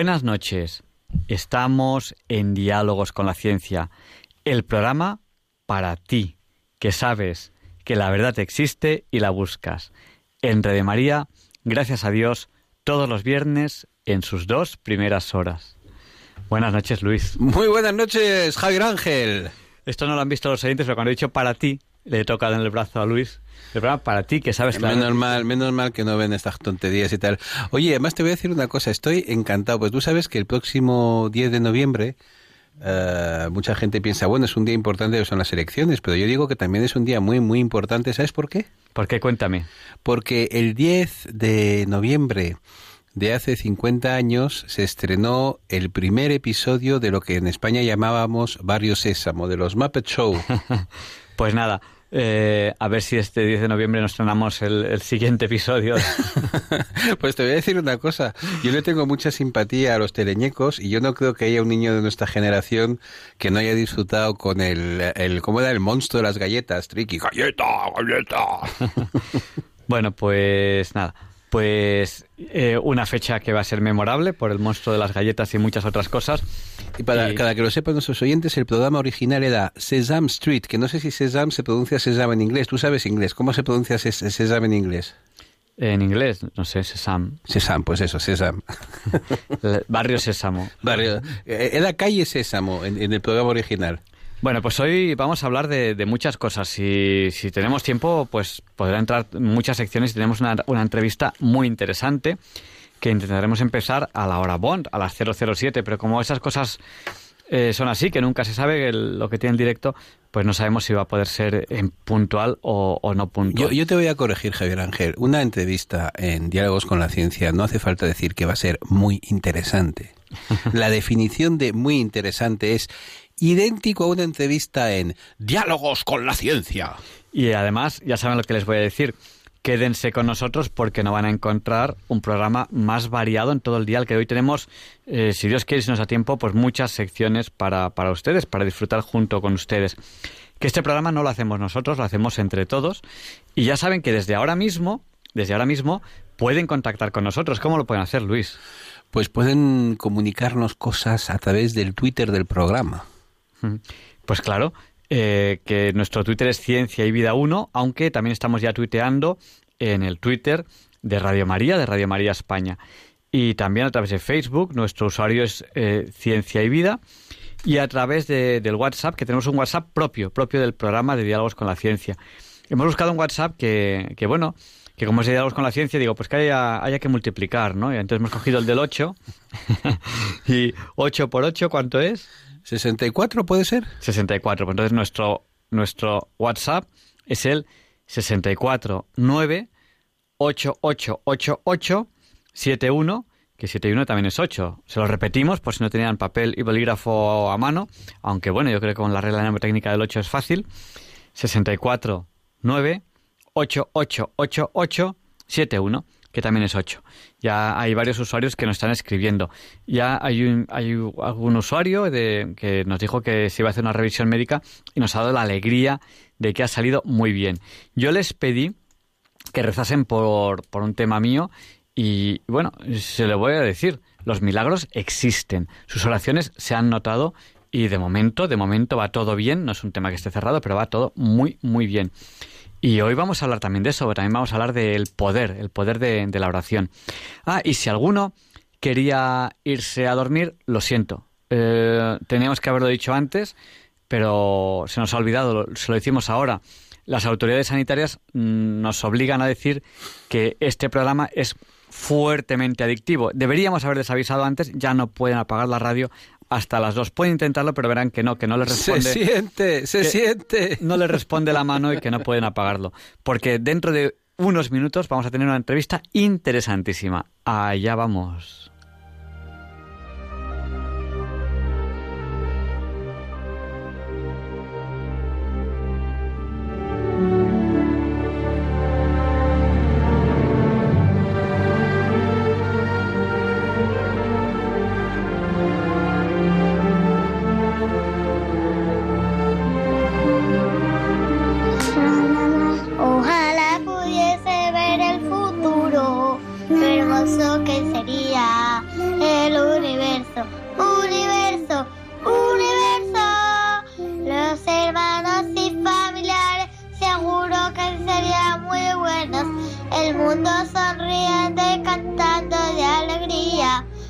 Buenas noches. Estamos en Diálogos con la Ciencia, el programa para ti, que sabes que la verdad existe y la buscas. En de María, gracias a Dios, todos los viernes en sus dos primeras horas. Buenas noches, Luis. Muy buenas noches, Javier Ángel. Esto no lo han visto los oyentes, pero cuando he dicho para ti, le he tocado en el brazo a Luis el programa para ti, que sabes Menos mal, menos mal que no ven estas tonterías y tal. Oye, además te voy a decir una cosa, estoy encantado, pues tú sabes que el próximo 10 de noviembre eh, mucha gente piensa, bueno, es un día importante, son las elecciones, pero yo digo que también es un día muy, muy importante, ¿sabes por qué? ¿Por qué? Cuéntame. Porque el 10 de noviembre de hace 50 años se estrenó el primer episodio de lo que en España llamábamos Barrio Sésamo, de los Muppet Show. pues nada, eh, a ver si este 10 de noviembre nos estrenamos el, siguiente episodio. pues te voy a decir una cosa. Yo le tengo mucha simpatía a los teleñecos y yo no creo que haya un niño de nuestra generación que no haya disfrutado con el, el ¿cómo era? El monstruo de las galletas, Tricky. ¡Galleta, galleta! bueno, pues nada pues eh, una fecha que va a ser memorable por el monstruo de las galletas y muchas otras cosas. Y para cada que lo sepan nuestros oyentes, el programa original era Sesame Street, que no sé si Sesame se pronuncia Sesame en inglés. Tú sabes inglés. ¿Cómo se pronuncia Sesame en inglés? En inglés, no sé, Sesame. Sesame, pues eso, Sesame. Barrio Sésamo. Barrio, eh, era calle Sésamo en el programa original. Bueno, pues hoy vamos a hablar de, muchas cosas. Si, si, tenemos tiempo, pues podrá entrar muchas secciones y tenemos una, una entrevista muy interesante que intentaremos empezar a la hora Bond, a las 007, pero como esas cosas eh, son así, que nunca se sabe lo que tiene en directo, pues no sabemos si va a poder ser en puntual o, no puntual. Yo, yo, te voy a corregir, Javier Ángel. Una entrevista en Diálogos con la Ciencia no hace falta decir que va a ser muy interesante. La definición de muy interesante es idéntico a una entrevista en Diálogos con la Ciencia. Y además, ya saben lo que les voy a decir. Quédense con nosotros porque no van a encontrar un programa más variado en todo el día. El que hoy tenemos, eh, si Dios quiere, si nos da tiempo, pues muchas secciones para, para ustedes, para disfrutar junto con ustedes. Que este programa no lo hacemos nosotros, lo hacemos entre todos. Y ya saben que desde ahora mismo, desde ahora mismo, pueden contactar con nosotros. ¿Cómo lo pueden hacer, Luis? Pues pueden comunicarnos cosas a través del Twitter del programa. Pues claro, eh, que nuestro Twitter es Ciencia y Vida 1, aunque también estamos ya tuiteando en el Twitter de Radio María, de Radio María España. Y también a través de Facebook, nuestro usuario es eh, Ciencia y Vida. Y a través del WhatsApp, que tenemos un WhatsApp propio, propio del programa de Diálogos con la Ciencia. Hemos buscado un WhatsApp que, que bueno, que como es de Diálogos con la Ciencia, digo, pues que haya, haya que multiplicar, ¿no? Y entonces hemos cogido el del 8. y 8 por 8, ¿cuánto es? ¿64 puede ser? 64. Pues entonces nuestro, nuestro WhatsApp es el 649 888871 que 71 también es 8. Se lo repetimos por si no tenían papel y bolígrafo a mano, aunque bueno, yo creo que con la regla técnica del 8 es fácil. 649 888871 que también es 8. Ya hay varios usuarios que nos están escribiendo. Ya hay, un, hay algún usuario de, que nos dijo que se iba a hacer una revisión médica y nos ha dado la alegría de que ha salido muy bien. Yo les pedí que rezasen por, por un tema mío y bueno, se lo voy a decir, los milagros existen, sus oraciones se han notado y de momento, de momento va todo bien, no es un tema que esté cerrado, pero va todo muy, muy bien. Y hoy vamos a hablar también de eso, también vamos a hablar del poder, el poder de, la oración. Ah, y si alguno quería irse a dormir, lo siento. Eh, teníamos que haberlo dicho antes, pero se nos ha olvidado, se lo decimos ahora. Las autoridades sanitarias mm, nos obligan a decir que este programa es fuertemente adictivo. Deberíamos haber desavisado antes, ya no pueden apagar la radio hasta las dos. Pueden intentarlo, pero verán que no, que no les responde. Se siente, se siente. No les responde la mano y que no pueden apagarlo. Porque dentro de unos minutos vamos a tener una entrevista interesantísima. Allá vamos.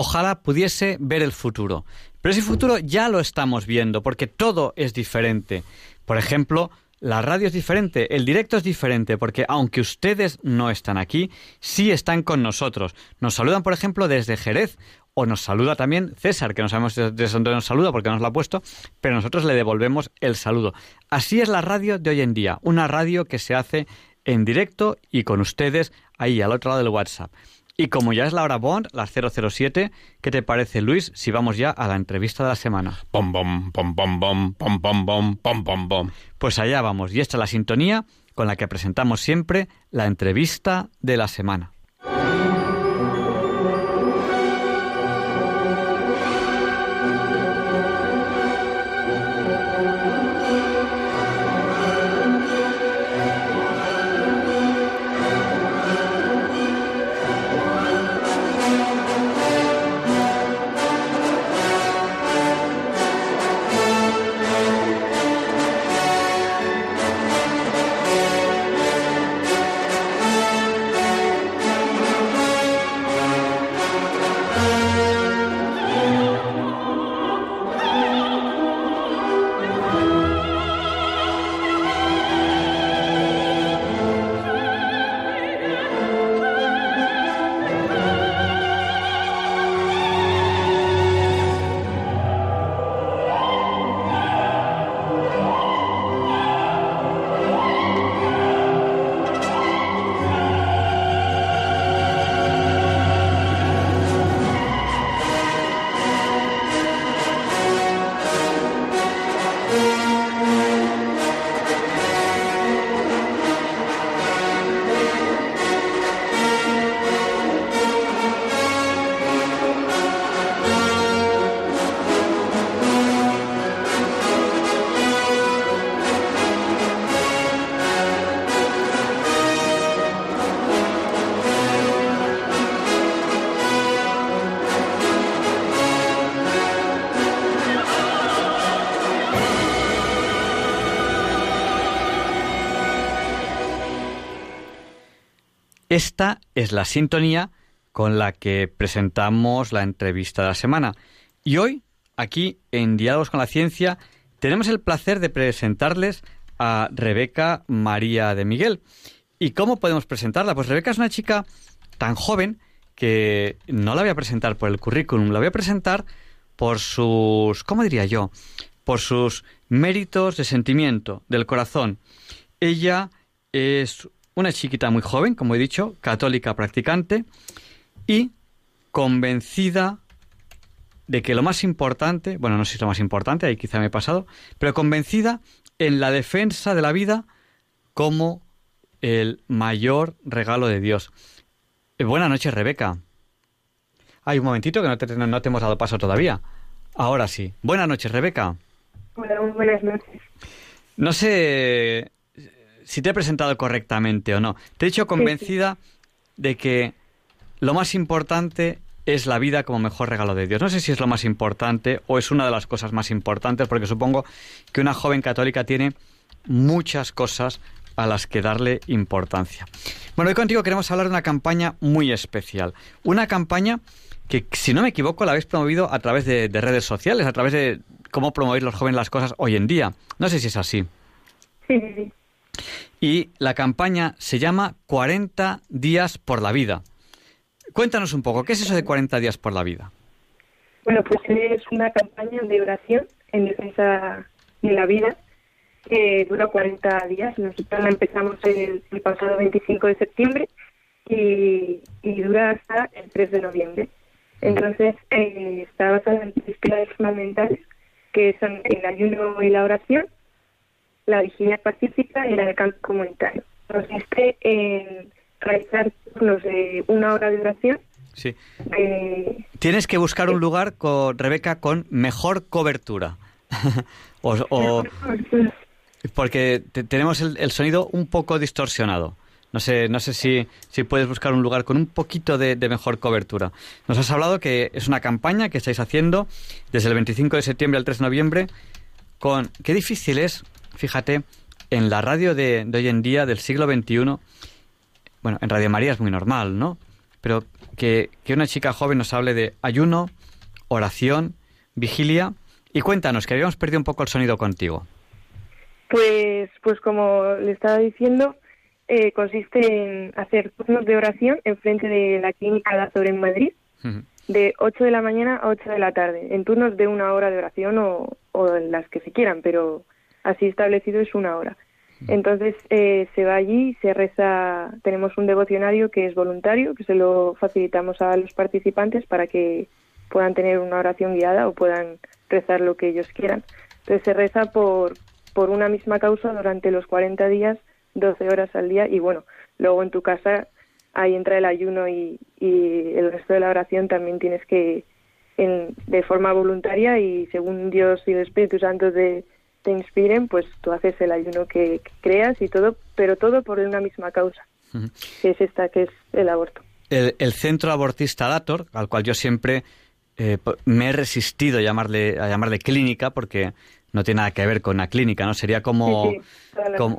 Ojalá pudiese ver el futuro. Pero ese futuro ya lo estamos viendo, porque todo es diferente. Por ejemplo, la radio es diferente, el directo es diferente, porque aunque ustedes no están aquí, sí están con nosotros. Nos saludan, por ejemplo, desde Jerez, o nos saluda también César, que no sabemos desde dónde nos saluda porque nos lo ha puesto, pero nosotros le devolvemos el saludo. Así es la radio de hoy en día, una radio que se hace en directo y con ustedes ahí al otro lado del WhatsApp. Y como ya es la hora Bond, las 007, ¿qué te parece, Luis, si vamos ya a la entrevista de la semana? Bom, bom, bom, bom, bom, bom, bom, bom, bom, bom, bom. Pues allá vamos, y esta es la sintonía con la que presentamos siempre la entrevista de la semana. Esta es la sintonía con la que presentamos la entrevista de la semana. Y hoy, aquí en Diálogos con la Ciencia, tenemos el placer de presentarles a Rebeca María de Miguel. ¿Y cómo podemos presentarla? Pues Rebeca es una chica tan joven que no la voy a presentar por el currículum, la voy a presentar por sus, ¿cómo diría yo? Por sus méritos de sentimiento, del corazón. Ella es una chiquita muy joven, como he dicho, católica practicante y convencida de que lo más importante, bueno, no sé si es lo más importante, ahí quizá me he pasado, pero convencida en la defensa de la vida como el mayor regalo de Dios. Eh, buenas noches, Rebeca. Hay un momentito que no te, no te hemos dado paso todavía. Ahora sí. Buenas noches, Rebeca. Hola, muy buenas noches. No sé si te he presentado correctamente o no. Te he dicho convencida de que lo más importante es la vida como mejor regalo de Dios. No sé si es lo más importante o es una de las cosas más importantes, porque supongo que una joven católica tiene muchas cosas a las que darle importancia. Bueno, hoy contigo queremos hablar de una campaña muy especial. Una campaña que, si no me equivoco, la habéis promovido a través de, redes sociales, a través de cómo promover los jóvenes las cosas hoy en día. No sé si es así. Sí, sí, sí. Y la campaña se llama 40 días por la vida. Cuéntanos un poco, ¿qué es eso de 40 días por la vida? Bueno, pues es una campaña de oración en defensa de la vida que dura 40 días. Nosotros la empezamos el, pasado 25 de septiembre y, dura hasta el 3 de noviembre. Entonces, eh, está basada en tres pilares fundamentales, que son el ayuno y la oración, la vigilia pacífica y la canto comunitario. Consiste en realizar turnos de una hora de duración. Sí. Tienes que buscar un lugar, con Rebeca, con mejor cobertura. o, porque tenemos el, sonido un poco distorsionado. No sé, no sé si, si puedes buscar un lugar con un poquito de, mejor cobertura. Nos has hablado que es una campaña que estáis haciendo desde el 25 de septiembre al 3 de noviembre con... Qué difícil es, fíjate, en la radio de, de hoy en día, del siglo XXI, bueno, en Radio María es muy normal, ¿no? Pero que, que una chica joven nos hable de ayuno, oración, vigilia. Y cuéntanos, que habíamos perdido un poco el sonido contigo. Pues, pues como le estaba diciendo, eh, consiste en hacer turnos de oración en frente de la clínica Dazor en Madrid, de 8 de la mañana a 8 de la tarde, en turnos de una hora de oración o, o las que se quieran, pero así establecido es una hora. Entonces eh, se va allí, se reza, tenemos un devocionario que es voluntario, que se lo facilitamos a los participantes para que puedan tener una oración guiada o puedan rezar lo que ellos quieran. Entonces se reza por, por una misma causa durante los 40 días, 12 horas al día y bueno, luego en tu casa ahí entra el ayuno y, y el resto de la oración también tienes que en, de forma voluntaria y según Dios y el Espíritu Santo de te inspiren, pues tú haces el ayuno que, creas y todo, pero todo por una misma causa, que es esta, que es el aborto. El, centro abortista Dator, al cual yo siempre eh, me he resistido a llamarle, a llamarle clínica, porque no tiene nada que ver con una clínica, ¿no? Sería como,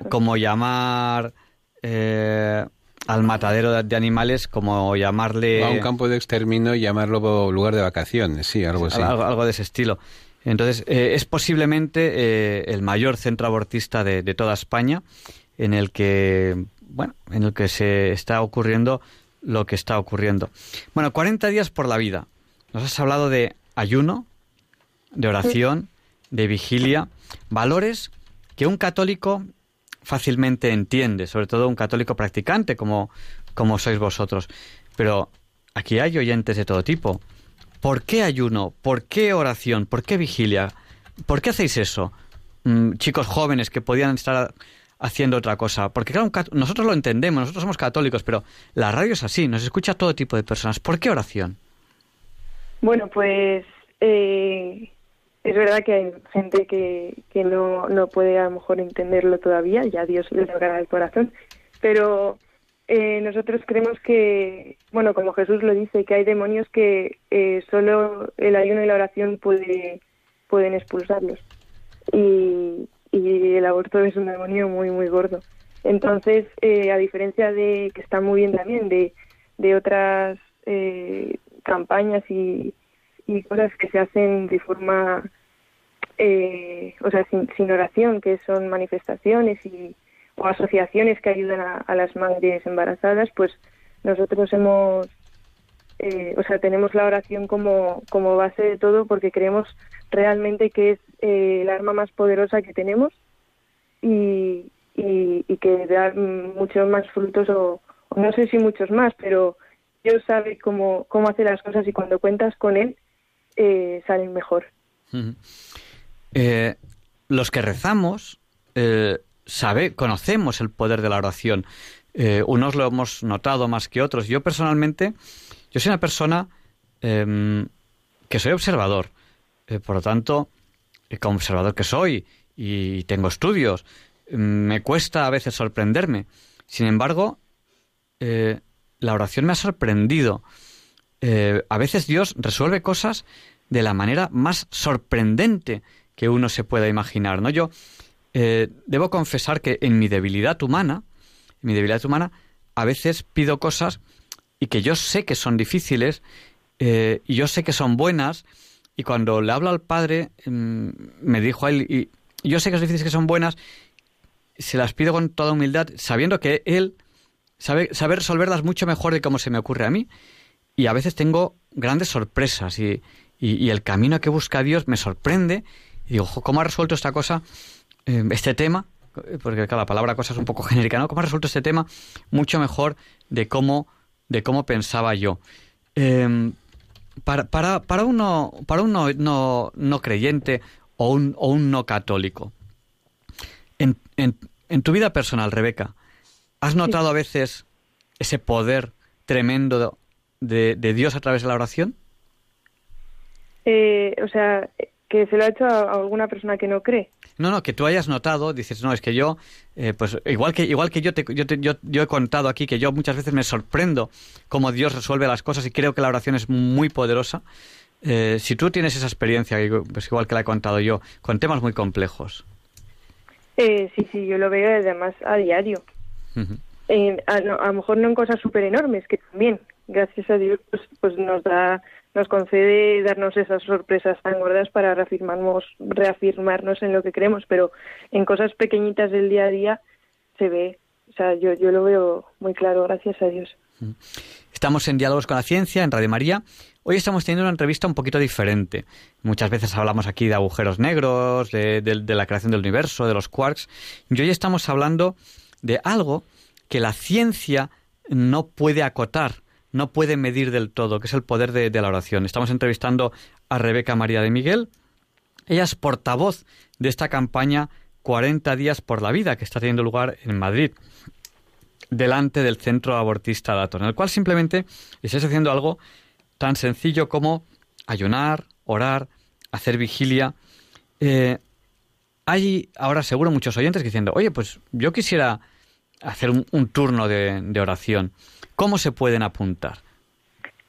como, llamar eh, al matadero de, animales, como llamarle... a un campo de exterminio y llamarlo lugar de vacaciones, sí, algo así. algo de ese estilo. Entonces, eh, es posiblemente eh, el mayor centro abortista de, toda España en el que, bueno, en el que se está ocurriendo lo que está ocurriendo. Bueno, 40 días por la vida. Nos has hablado de ayuno, de oración, de vigilia, valores que un católico fácilmente entiende, sobre todo un católico practicante como, como sois vosotros. Pero aquí hay oyentes de todo tipo. ¿Por qué ayuno? ¿Por qué oración? ¿Por qué vigilia? ¿Por qué hacéis eso? Mm, chicos jóvenes que podían estar haciendo otra cosa. Porque claro, nosotros lo entendemos, nosotros somos católicos, pero la radio es así, nos escucha todo tipo de personas. ¿Por qué oración? Bueno, pues eh, es verdad que hay gente que, no puede a lo mejor entenderlo todavía, ya Dios le tocará el corazón, pero eh, nosotros creemos que, bueno, como Jesús lo dice, que hay demonios que eh, solo el ayuno y la oración puede, pueden expulsarlos. Y, y el aborto es un demonio muy, muy gordo. Entonces, eh, a diferencia de que está muy bien también de, de otras eh, campañas y, cosas que se hacen de forma, eh, o sea, sin, sin oración, que son manifestaciones y, o asociaciones que ayudan a, las madres embarazadas, pues nosotros hemos, eh, o sea, tenemos la oración como, como base de todo porque creemos realmente que es eh, el arma más poderosa que tenemos y, y, que da muchos más frutos o, no sé si muchos más, pero Dios sabe cómo, cómo hacer las cosas y cuando cuentas con Él eh, salen mejor. los que rezamos sabe, conocemos el poder de la oración. Eh, unos lo hemos notado más que otros. Yo personalmente, yo soy una persona em, que soy observador. Eh, por lo tanto, como observador que soy y tengo estudios, me cuesta a veces sorprenderme. Sin embargo, eh, la oración me ha sorprendido. Eh, a veces Dios resuelve cosas de la manera más sorprendente que uno se pueda imaginar. ¿no? Yo eh, debo confesar que en mi debilidad humana, en mi debilidad humana, a veces pido cosas y que yo sé que son difíciles y yo sé que son buenas y cuando le hablo al Padre mm, me dijo a él y yo sé que son difíciles que son buenas se las pido con toda humildad, sabiendo que Él sabe, sabe resolverlas mucho mejor de cómo se me ocurre a mí. Y a veces tengo grandes sorpresas y, y, el camino que busca Dios me sorprende. Y digo, ¿cómo ha resuelto esta cosa, eh, este tema? Porque cada palabra cosa es un poco genérica, ¿no? ¿Cómo ha resuelto este tema mucho mejor de cómo, de cómo pensaba yo? Em, para, para, para, uno, para uno no, no creyente o un, o un no católico, en, en, tu vida personal, Rebeca, ¿has notado a veces ese poder tremendo de, Dios a través de la oración? Eh, o sea, que se lo ha hecho a, alguna persona que no cree. No, no, que tú hayas notado, dices, no, es que yo, eh, pues igual que, igual que yo, te, yo, yo, yo, he contado aquí, que yo muchas veces me sorprendo cómo Dios resuelve las cosas y creo que la oración es muy poderosa. Eh, si tú tienes esa experiencia, pues igual que la he contado yo, con temas muy complejos, eh, sí, sí, yo lo veo además a diario. A, lo mejor no en cosas súper enormes, que también, gracias a Dios, pues, pues nos da nos concede darnos esas sorpresas tan gordas para reafirmarnos, reafirmarnos en lo que creemos, pero en cosas pequeñitas del día a día se ve, o sea, yo, yo lo veo muy claro, gracias a Dios. Estamos en Diálogos con la Ciencia, en Radio María. Hoy estamos teniendo una entrevista un poquito diferente. Muchas veces hablamos aquí de agujeros negros, de, la creación del universo, de los quarks. Y hoy estamos hablando de algo que la ciencia no puede acotar, no puede medir del todo, que es el poder de, la oración. Estamos entrevistando a Rebeca María de Miguel. Ella es portavoz de esta campaña 40 días por la vida que está teniendo lugar en Madrid delante del centro abortista Datos, en el cual simplemente estáis haciendo algo tan sencillo como ayunar, orar, hacer vigilia. Eh, hay ahora seguro muchos oyentes diciendo, oye, pues yo quisiera hacer un, turno de, oración. ¿Cómo se pueden apuntar?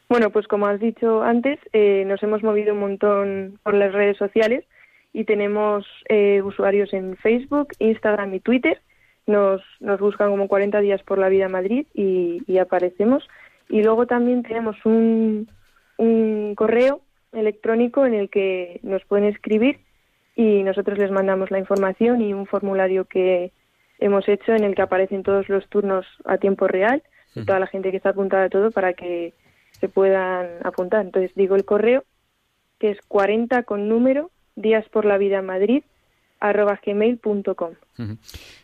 Bueno, pues como has dicho antes, eh, nos hemos movido un montón por las redes sociales y tenemos eh, usuarios en Facebook, Instagram y Twitter nos, nos buscan como 40 días por la vida Madrid y, aparecemos. Y luego también tenemos un, un correo electrónico en el que nos pueden escribir y nosotros les mandamos la información y un formulario que hemos hecho en el que aparecen todos los turnos a tiempo real, toda la gente que está apuntada a todo para que se puedan apuntar. Entonces digo el correo que es 40 con número días por la vida Madrid arroba gmail.com.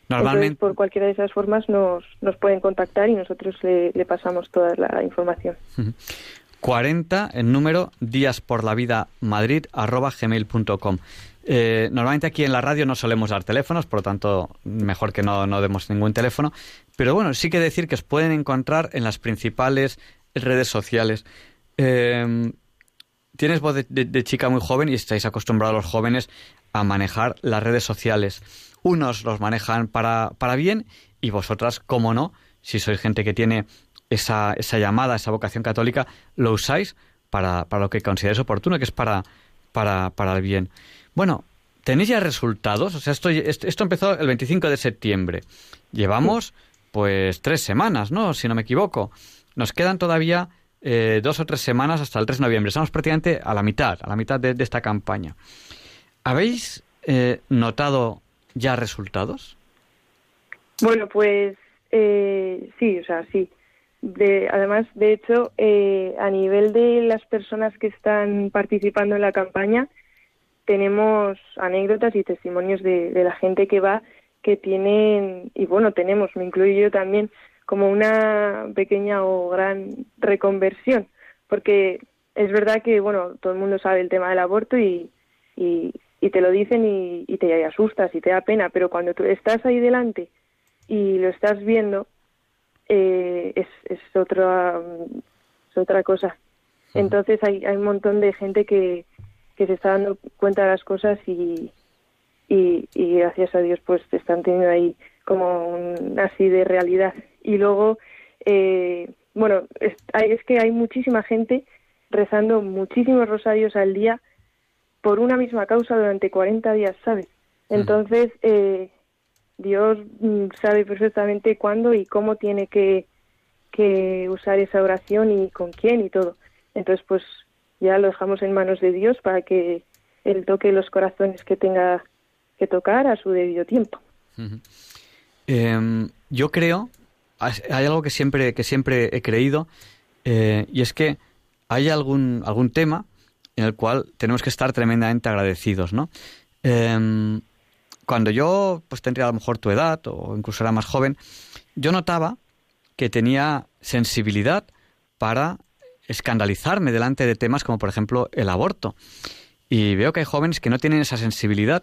Normalmente... por cualquiera de esas formas nos, nos pueden contactar y nosotros le, pasamos toda la información. 40 en número días por la vida madrid arroba gmail.com. Eh, normalmente aquí en la radio no solemos dar teléfonos, por lo tanto, mejor que no, no demos ningún teléfono. Pero bueno, sí que decir que os pueden encontrar en las principales redes sociales. Eh, tienes voz de, chica muy joven y estáis acostumbrados los jóvenes a manejar las redes sociales. Unos los manejan para, para bien y vosotras, como no, si sois gente que tiene esa, esa llamada, esa vocación católica, lo usáis para, para lo que consideréis oportuno, que es para, para, para el bien. Bueno, ¿tenéis ya resultados? O sea, esto, esto empezó el 25 de septiembre. Llevamos, pues, tres semanas, ¿no? Si no me equivoco. Nos quedan todavía eh, dos o tres semanas hasta el 3 de noviembre. Estamos prácticamente a la mitad, a la mitad de esta campaña. ¿Habéis eh, notado ya resultados? Bueno, pues eh, sí, o sea, sí. De, además, de hecho, eh, a nivel de las personas que están participando en la campaña, tenemos anécdotas y testimonios de, de, la gente que va que tienen, y bueno, tenemos, me incluyo yo también, como una pequeña o gran reconversión, porque es verdad que, bueno, todo el mundo sabe el tema del aborto y, y, y te lo dicen y, te asustas y te da pena, pero cuando tú estás ahí delante y lo estás viendo, eh, es, es, otra, es otra cosa. Entonces hay, hay un montón de gente que, que se está dando cuenta de las cosas y, y, gracias a Dios pues están teniendo ahí como un, así de realidad. Y luego, eh, bueno, es, es que hay muchísima gente rezando muchísimos rosarios al día por una misma causa durante 40 días, ¿sabes? Entonces, eh, Dios mm, sabe perfectamente cuándo y cómo tiene que, que usar esa oración y con quién y todo. Entonces, pues ya lo dejamos en manos de Dios para que Él toque los corazones que tenga que tocar a su debido tiempo. Em, yo creo, hay algo que siempre, que siempre he creído, eh, y es que hay algún, algún tema en el cual tenemos que estar tremendamente agradecidos, ¿no? Em, cuando yo pues tendría a lo mejor tu edad o incluso era más joven, yo notaba que tenía sensibilidad para escandalizarme delante de temas como por ejemplo el aborto. Y veo que hay jóvenes que no tienen esa sensibilidad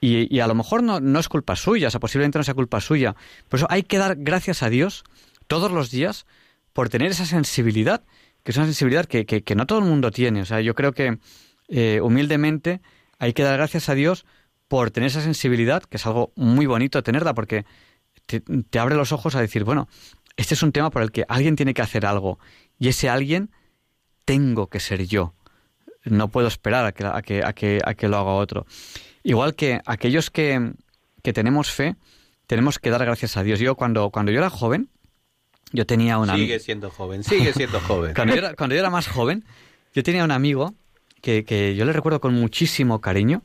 y, a lo mejor no, no, es culpa suya, o sea, posiblemente no sea culpa suya. Por eso hay que dar gracias a Dios todos los días por tener esa sensibilidad, que es una sensibilidad que, que, no todo el mundo tiene. O sea, yo creo que eh, humildemente hay que dar gracias a Dios por tener esa sensibilidad, que es algo muy bonito tenerla, porque te, abre los ojos a decir, bueno, este es un tema por el que alguien tiene que hacer algo, y ese alguien tengo que ser yo. No puedo esperar a que, a que, a que, a que lo haga otro. Igual que aquellos que, que tenemos fe, tenemos que dar gracias a Dios. Yo cuando, cuando yo era joven, yo tenía un amigo... Sigue siendo joven, sigue siendo joven. cuando, yo era, cuando yo era más joven, yo tenía un amigo que, que yo le recuerdo con muchísimo cariño,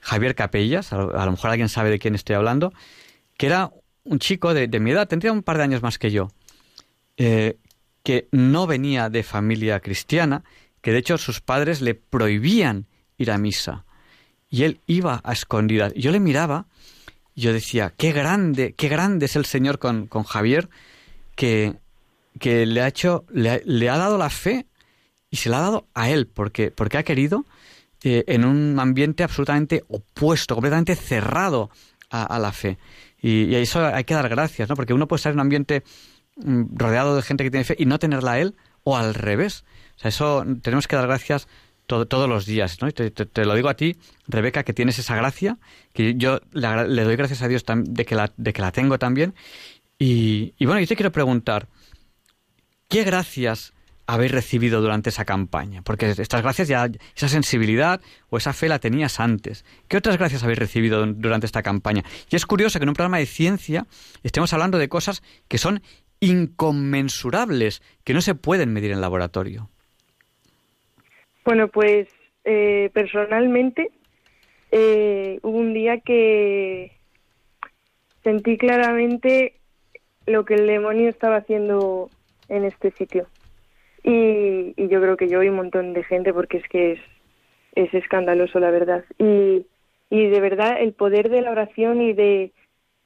Javier Capellas, a lo, mejor alguien sabe de quién estoy hablando, que era un chico de, mi edad, tendría un par de años más que yo, eh, que no venía de familia cristiana, que de hecho sus padres le prohibían ir a misa. Y él iba a escondidas. Yo le miraba y yo decía, qué grande, qué grande es el Señor con, con Javier, que, que le ha hecho, le, le, ha dado la fe y se la ha dado a él, porque, porque ha querido eh, en un ambiente absolutamente opuesto, completamente cerrado a, la fe. Y, a eso hay que dar gracias, ¿no? Porque uno puede estar en un ambiente rodeado de gente que tiene fe y no tenerla a él, o al revés. O sea, eso tenemos que dar gracias todos los días, ¿no? Y te, lo digo a ti, Rebeca, que tienes esa gracia, que yo le, doy gracias a Dios de que, la, de que la tengo también. Y, y bueno, yo te quiero preguntar, ¿qué gracias habéis recibido durante esa campaña? Porque estas gracias ya, esa sensibilidad o esa fe la tenías antes. ¿Qué otras gracias habéis recibido durante esta campaña? Y es curioso que en un programa de ciencia estemos hablando de cosas que son inconmensurables, que no se pueden medir en laboratorio. Bueno, pues eh, personalmente eh, hubo un día que sentí claramente lo que el demonio estaba haciendo en este sitio. Y, yo creo que yo y un montón de gente porque es que es, es escandaloso la verdad y, y de verdad el poder de la oración y de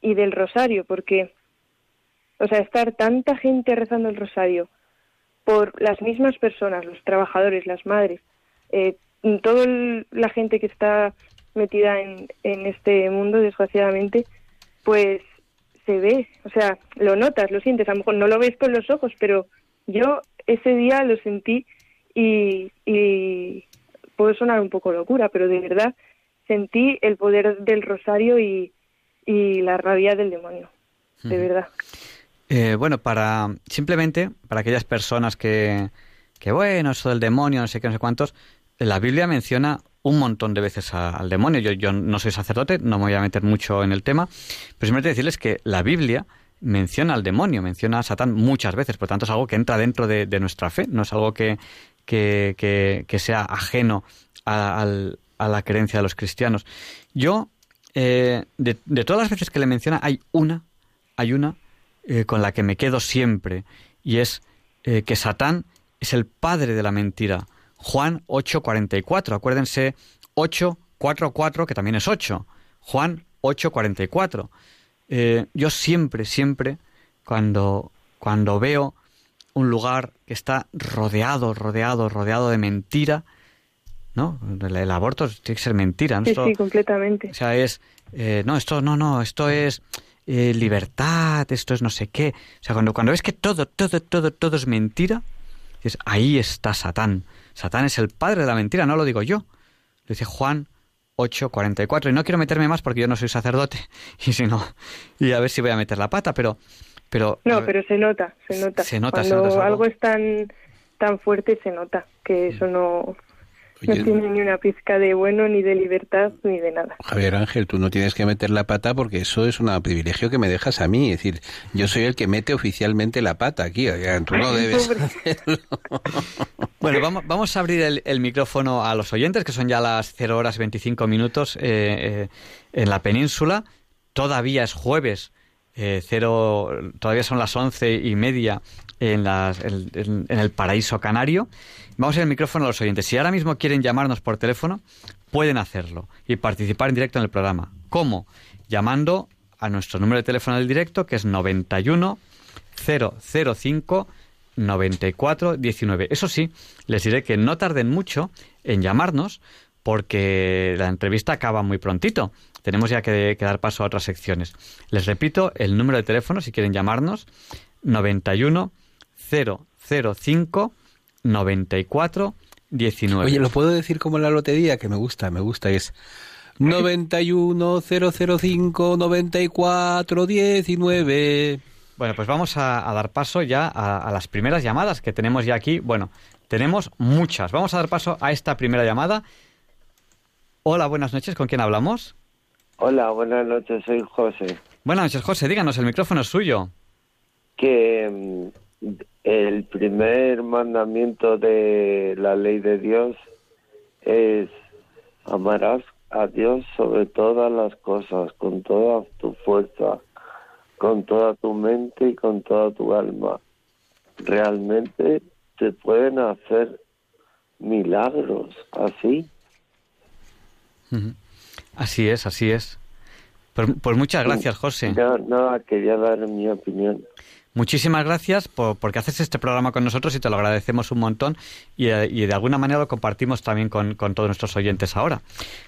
y del rosario porque o sea estar tanta gente rezando el rosario por las mismas personas los trabajadores las madres eh, toda la gente que está metida en, en este mundo desgraciadamente pues se ve o sea lo notas lo sientes a lo mejor no lo ves con los ojos pero yo ese día lo sentí y, y puede sonar un poco locura, pero de verdad sentí el poder del rosario y, y la rabia del demonio, de verdad. Eh, bueno, para simplemente para aquellas personas que, que, bueno, eso del demonio, no sé qué, no sé cuántos, la Biblia menciona un montón de veces al demonio. Yo, yo no soy sacerdote, no me voy a meter mucho en el tema, pero simplemente decirles que la Biblia menciona al demonio, menciona a Satán muchas veces, por tanto es algo que entra dentro de, nuestra fe, no es algo que, que, sea ajeno a, la creencia de los cristianos. Yo, eh, de, todas las veces que le menciona, hay una, hay una eh, con la que me quedo siempre, y es eh, que Satán es el padre de la mentira. Juan 8:44, acuérdense, 8:44, que también es 8. Juan 8:44. Eh, yo siempre, siempre, cuando, cuando veo un lugar que está rodeado, rodeado, rodeado de mentira, ¿no? El, aborto tiene que ser mentira. ¿no? Sí, completamente. O sea, es, eh, no, esto, no, no, esto es eh, libertad, esto es no sé qué. O sea, cuando, cuando ves que todo, todo, todo, todo es mentira, ahí está Satán. Satán es el padre de la mentira, no lo digo yo. Lo dice Juan 844. Y no quiero meterme más porque yo no soy sacerdote y si no, y a ver si voy a meter la pata, pero... pero no, pero se nota, se nota. Se nota, Cuando algo es tan, tan fuerte, se nota que eso no, no tiene ni una pizca de bueno, ni de libertad, ni de nada. Javier Ángel, tú no tienes que meter la pata porque eso es un privilegio que me dejas a mí. Es decir, yo soy el que mete oficialmente la pata aquí. Tú no debes. Bueno, vamos, vamos a abrir el, micrófono a los oyentes, que son ya las 0 horas 25 minutos eh, eh, en la península. Todavía es jueves, eh, cero, todavía son las once y media en, las, en el paraíso canario. Vamos a ir el micrófono a los oyentes. Si ahora mismo quieren llamarnos por teléfono, pueden hacerlo y participar en directo en el programa. ¿Cómo? Llamando a nuestro número de teléfono del directo, que es 91 005 94 19. Eso sí, les diré que no tarden mucho en llamarnos porque la entrevista acaba muy prontito. Tenemos ya que, que, dar paso a otras secciones. Les repito el número de teléfono si quieren llamarnos 91 005 94 19. Oye, ¿lo puedo decir como la lotería? Que me gusta, me gusta. Es 91 005 94 19. Bueno, pues vamos a, dar paso ya a, las primeras llamadas que tenemos ya aquí. Bueno, tenemos muchas. Vamos a dar paso a esta primera llamada. Hola, buenas noches. ¿Con quién hablamos? Hola, buenas noches. Soy José. Buenas noches, José. Díganos, el micrófono es suyo. Que mm, el primer mandamiento de la ley de Dios es amarás a Dios sobre todas las cosas, con toda tu fuerza, con toda tu mente y con toda tu alma. Realmente te pueden hacer milagros así. Así es, así es. Pues, pues muchas gracias, José. No, no, quería dar mi opinión. Muchísimas gracias por, porque haces este programa con nosotros y te lo agradecemos un montón y, eh, de alguna manera lo compartimos también con, todos nuestros oyentes ahora.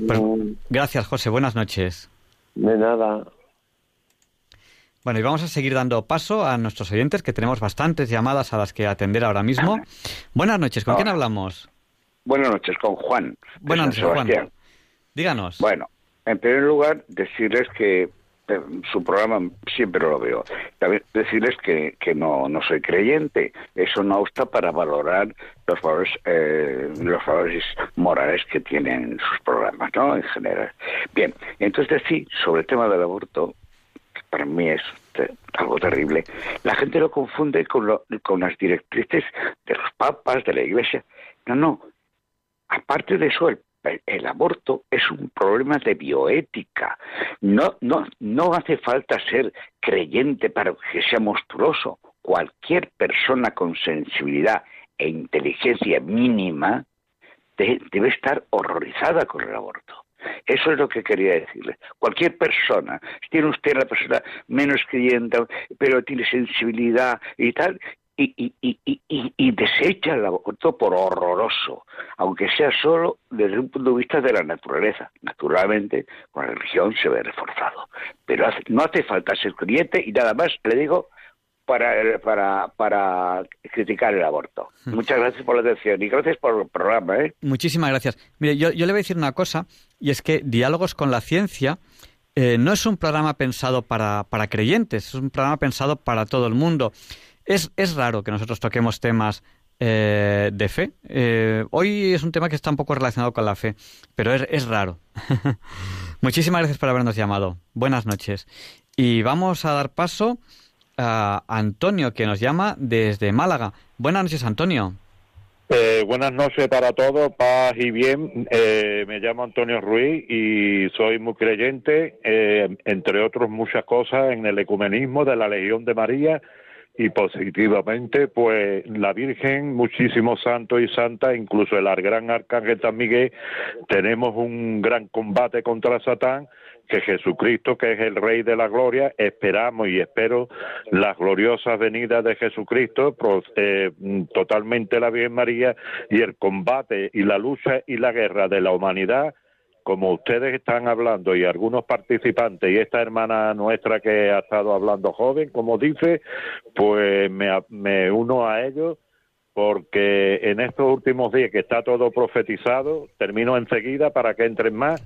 Pues, mm. Gracias, José. Buenas noches. De nada. Bueno, y vamos a seguir dando paso a nuestros oyentes, que tenemos bastantes llamadas a las que atender ahora mismo. Buenas noches, ¿con quién hablamos? Buenas noches, con Juan. Buenas noches, Juan. Díganos. Bueno, en primer lugar, decirles que eh, su programa siempre lo veo. También decirles que, que no, no soy creyente. Eso no obsta para valorar los valores, eh, los valores morales que tienen sus programas, ¿no? En general. Bien, entonces sí, sobre el tema del aborto, para mí es algo terrible. La gente lo confunde con, lo, con las directrices de los papas, de la iglesia. No, no. Aparte de eso, el el aborto es un problema de bioética. No, no, no hace falta ser creyente para que sea monstruoso. Cualquier persona con sensibilidad e inteligencia mínima debe estar horrorizada con el aborto. Eso es lo que quería decirle. Cualquier persona, si tiene usted la persona menos creyente, pero tiene sensibilidad y tal, y, y, y, y, desecha el aborto por horroroso, aunque sea solo desde un punto de vista de la naturaleza. Naturalmente, con la religión se ve reforzado. Pero no hace falta ser creyente y nada más, le digo, para, para, para criticar el aborto. Hmm. Muchas gracias por la atención y gracias por el programa. ¿eh? Muchísimas gracias. Mire, yo, yo le voy a decir una cosa, y es que Diálogos con la Ciencia eh, no es un programa pensado para, para creyentes, es un programa pensado para todo el mundo. Es, es raro que nosotros toquemos temas eh, de fe. Eh, hoy es un tema que está un poco relacionado con la fe, pero es, es raro. Muchísimas gracias por habernos llamado. Buenas noches. Y vamos a dar paso a Antonio, que nos llama desde Málaga. Buenas noches, Antonio. Eh, buenas noches para todos, paz y bien. me llamo Antonio Ruiz y soy muy creyente, entre otras muchas cosas, en el ecumenismo de la Legión de María y positivamente, pues la Virgen, muchísimos santos y santas, incluso el gran arcángel San Miguel, tenemos un gran combate contra Satán, que Jesucristo, que es el Rey de la Gloria, esperamos y espero la gloriosa venida de Jesucristo, eh, totalmente la Virgen María, y el combate y la lucha y la guerra de la humanidad como ustedes están hablando y algunos participantes y esta hermana nuestra que ha estado hablando joven, como dice, pues me, uno a ellos porque en estos últimos días que está todo profetizado, termino enseguida para que entren más,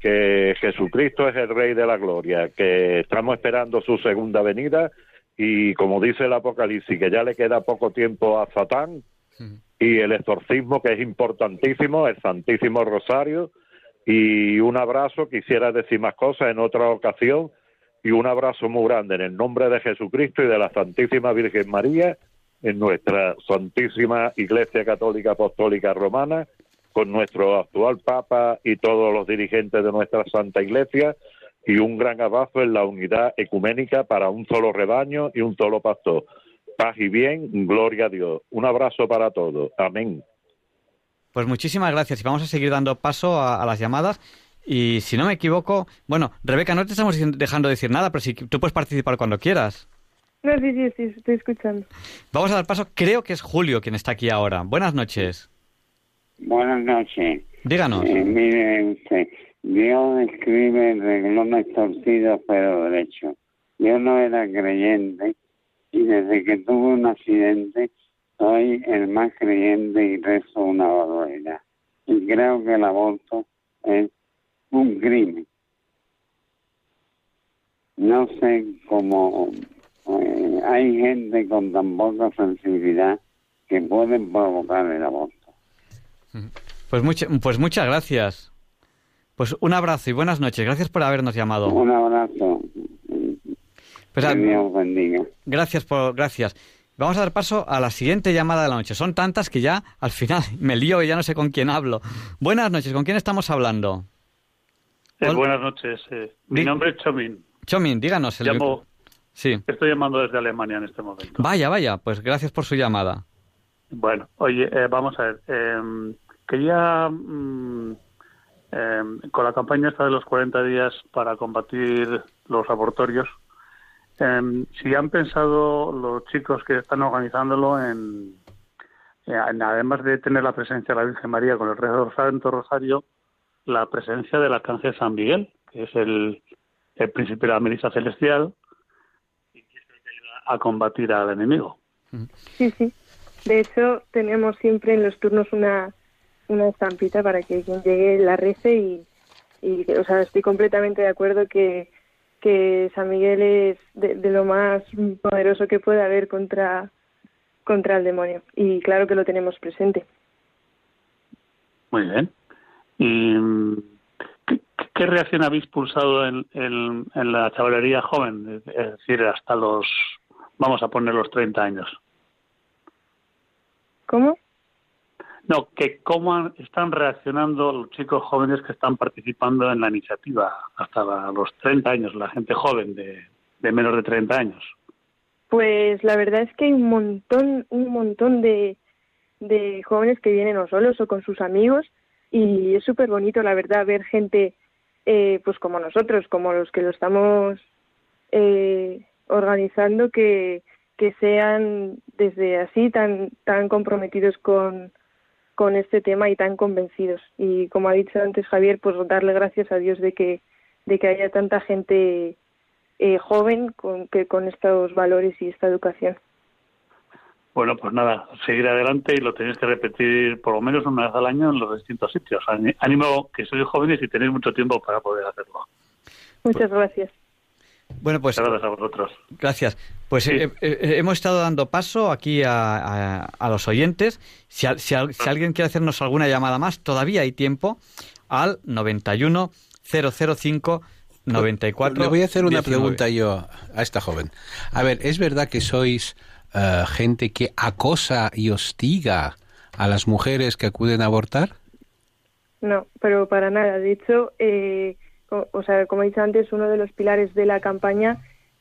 que Jesucristo es el Rey de la Gloria, que estamos esperando su segunda venida y como dice el Apocalipsis, que ya le queda poco tiempo a Satán y el exorcismo que es importantísimo, el Santísimo Rosario y un abrazo, quisiera decir más cosas en otra ocasión y un abrazo muy grande en el nombre de Jesucristo y de la Santísima Virgen María en nuestra Santísima Iglesia Católica Apostólica Romana con nuestro actual Papa y todos los dirigentes de nuestra Santa Iglesia y un gran abrazo en la unidad ecuménica para un solo rebaño y un solo pastor. Paz y bien, gloria a Dios. Un abrazo para todos. Amén. Pues muchísimas gracias y vamos a seguir dando paso a, las llamadas. Y si no me equivoco, bueno, Rebeca, no te estamos dejando decir nada, pero si tú puedes participar cuando quieras. No, sí, sí, sí, estoy escuchando. Vamos a dar paso, creo que es Julio quien está aquí ahora. Buenas noches. Buenas noches. Díganos. Eh, mire usted, Dios escribe renglones torcidos pero derecho. Yo no era creyente y desde que tuve un accidente soy el más creyente y rezo una barbaridad. Y creo que el aborto es un crimen. No sé cómo eh, hay gente con tan poca sensibilidad que pueden provocar el aborto. Pues, pues muchas gracias. Pues un abrazo y buenas noches. Gracias por habernos llamado. Un abrazo. Pues, Dios bendiga. Gracias por gracias. Vamos a dar paso a la siguiente llamada de la noche. Son tantas que ya al final me lío y ya no sé con quién hablo. Buenas noches. ¿Con quién estamos hablando? Eh, buenas noches. Eh, mi nombre es Chomin. Chomin, díganos. El... sí. Estoy llamando desde Alemania en este momento. Vaya, vaya. Pues gracias por su llamada. Bueno, oye, eh, vamos a ver. Em, Quería, mm, em, con la campaña esta de los 40 días para combatir los abortorios, em, si han pensado los chicos que están organizándolo en, además de tener la presencia de la Virgen María con el Rey del Santo Rosario, la presencia del Arcángel San Miguel, que es el, el príncipe de la milicia celestial y que es el que ayuda a combatir al enemigo. Sí, sí. De hecho, tenemos siempre en los turnos una una estampita para que quien llegue la rece y, y o sea, estoy completamente de acuerdo que, que San Miguel es de, lo más poderoso que puede haber contra, contra el demonio y claro que lo tenemos presente. Muy bien. ¿Y qué, reacción habéis pulsado en, en, en la chavalería joven? Es decir, hasta los, vamos a poner los 30 años. ¿Cómo? No, que cómo están reaccionando los chicos jóvenes que están participando en la iniciativa hasta los 30 años, la gente joven de, menos de 30 años. Pues la verdad es que hay un montón, un montón de, de jóvenes que vienen o solos o con sus amigos y es súper bonito, la verdad, ver gente eh, pues como nosotros, como los que lo estamos eh, organizando, que, que sean desde así tan, tan comprometidos con, con este tema y tan convencidos. Y como ha dicho antes Javier, pues darle gracias a Dios de que, de que haya tanta gente eh, joven con, que, con estos valores y esta educación. Bueno, pues nada, seguir adelante y lo tenéis que repetir por lo menos una vez al año en los distintos sitios. Ánimo que sois jóvenes y tenéis mucho tiempo para poder hacerlo. Muchas gracias. Bueno, pues. Gracias a vosotros. Gracias. Pues eh, eh, hemos estado dando paso aquí a, a, los oyentes. Si, si, alguien quiere hacernos alguna llamada más, todavía hay tiempo al 91 005 94. Le voy a hacer una pregunta yo a esta joven. A ver, ¿es verdad que sois eh, gente que acosa y hostiga a las mujeres que acuden a abortar? No, pero para nada. De hecho, eh, o, sea, como he dicho antes, uno de los pilares de la campaña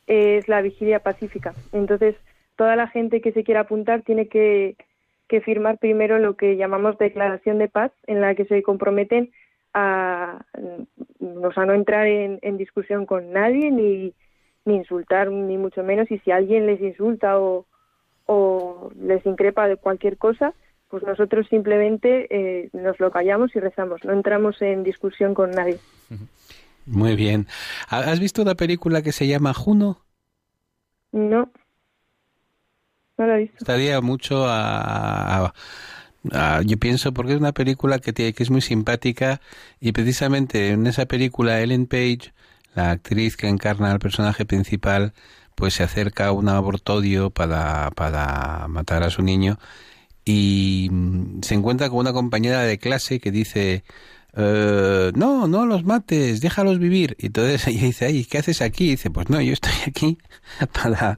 es la vigilia pacífica. Entonces, toda la gente que se quiera apuntar tiene que, firmar primero lo que llamamos declaración de paz, en la que se comprometen a, no entrar en, discusión con nadie ni, ni insultar, ni mucho menos. Y si alguien les insulta o, o les increpa de cualquier cosa, pues nosotros simplemente eh, nos lo callamos y rezamos, no entramos en discusión con nadie. Muy bien. ¿Has visto una película que se llama Juno? No. No la he visto. Estaría mucho a, yo pienso porque es una película que, tiene, que es muy simpática y precisamente en esa película Ellen Page, la actriz que encarna al personaje principal, pues se acerca a un abortodio para, para matar a su niño y mm, se encuentra con una compañera de clase que dice eh, no, no los mates, déjalos vivir. Y entonces ella dice, ay, ¿qué haces aquí? Y dice, pues no, yo estoy aquí para,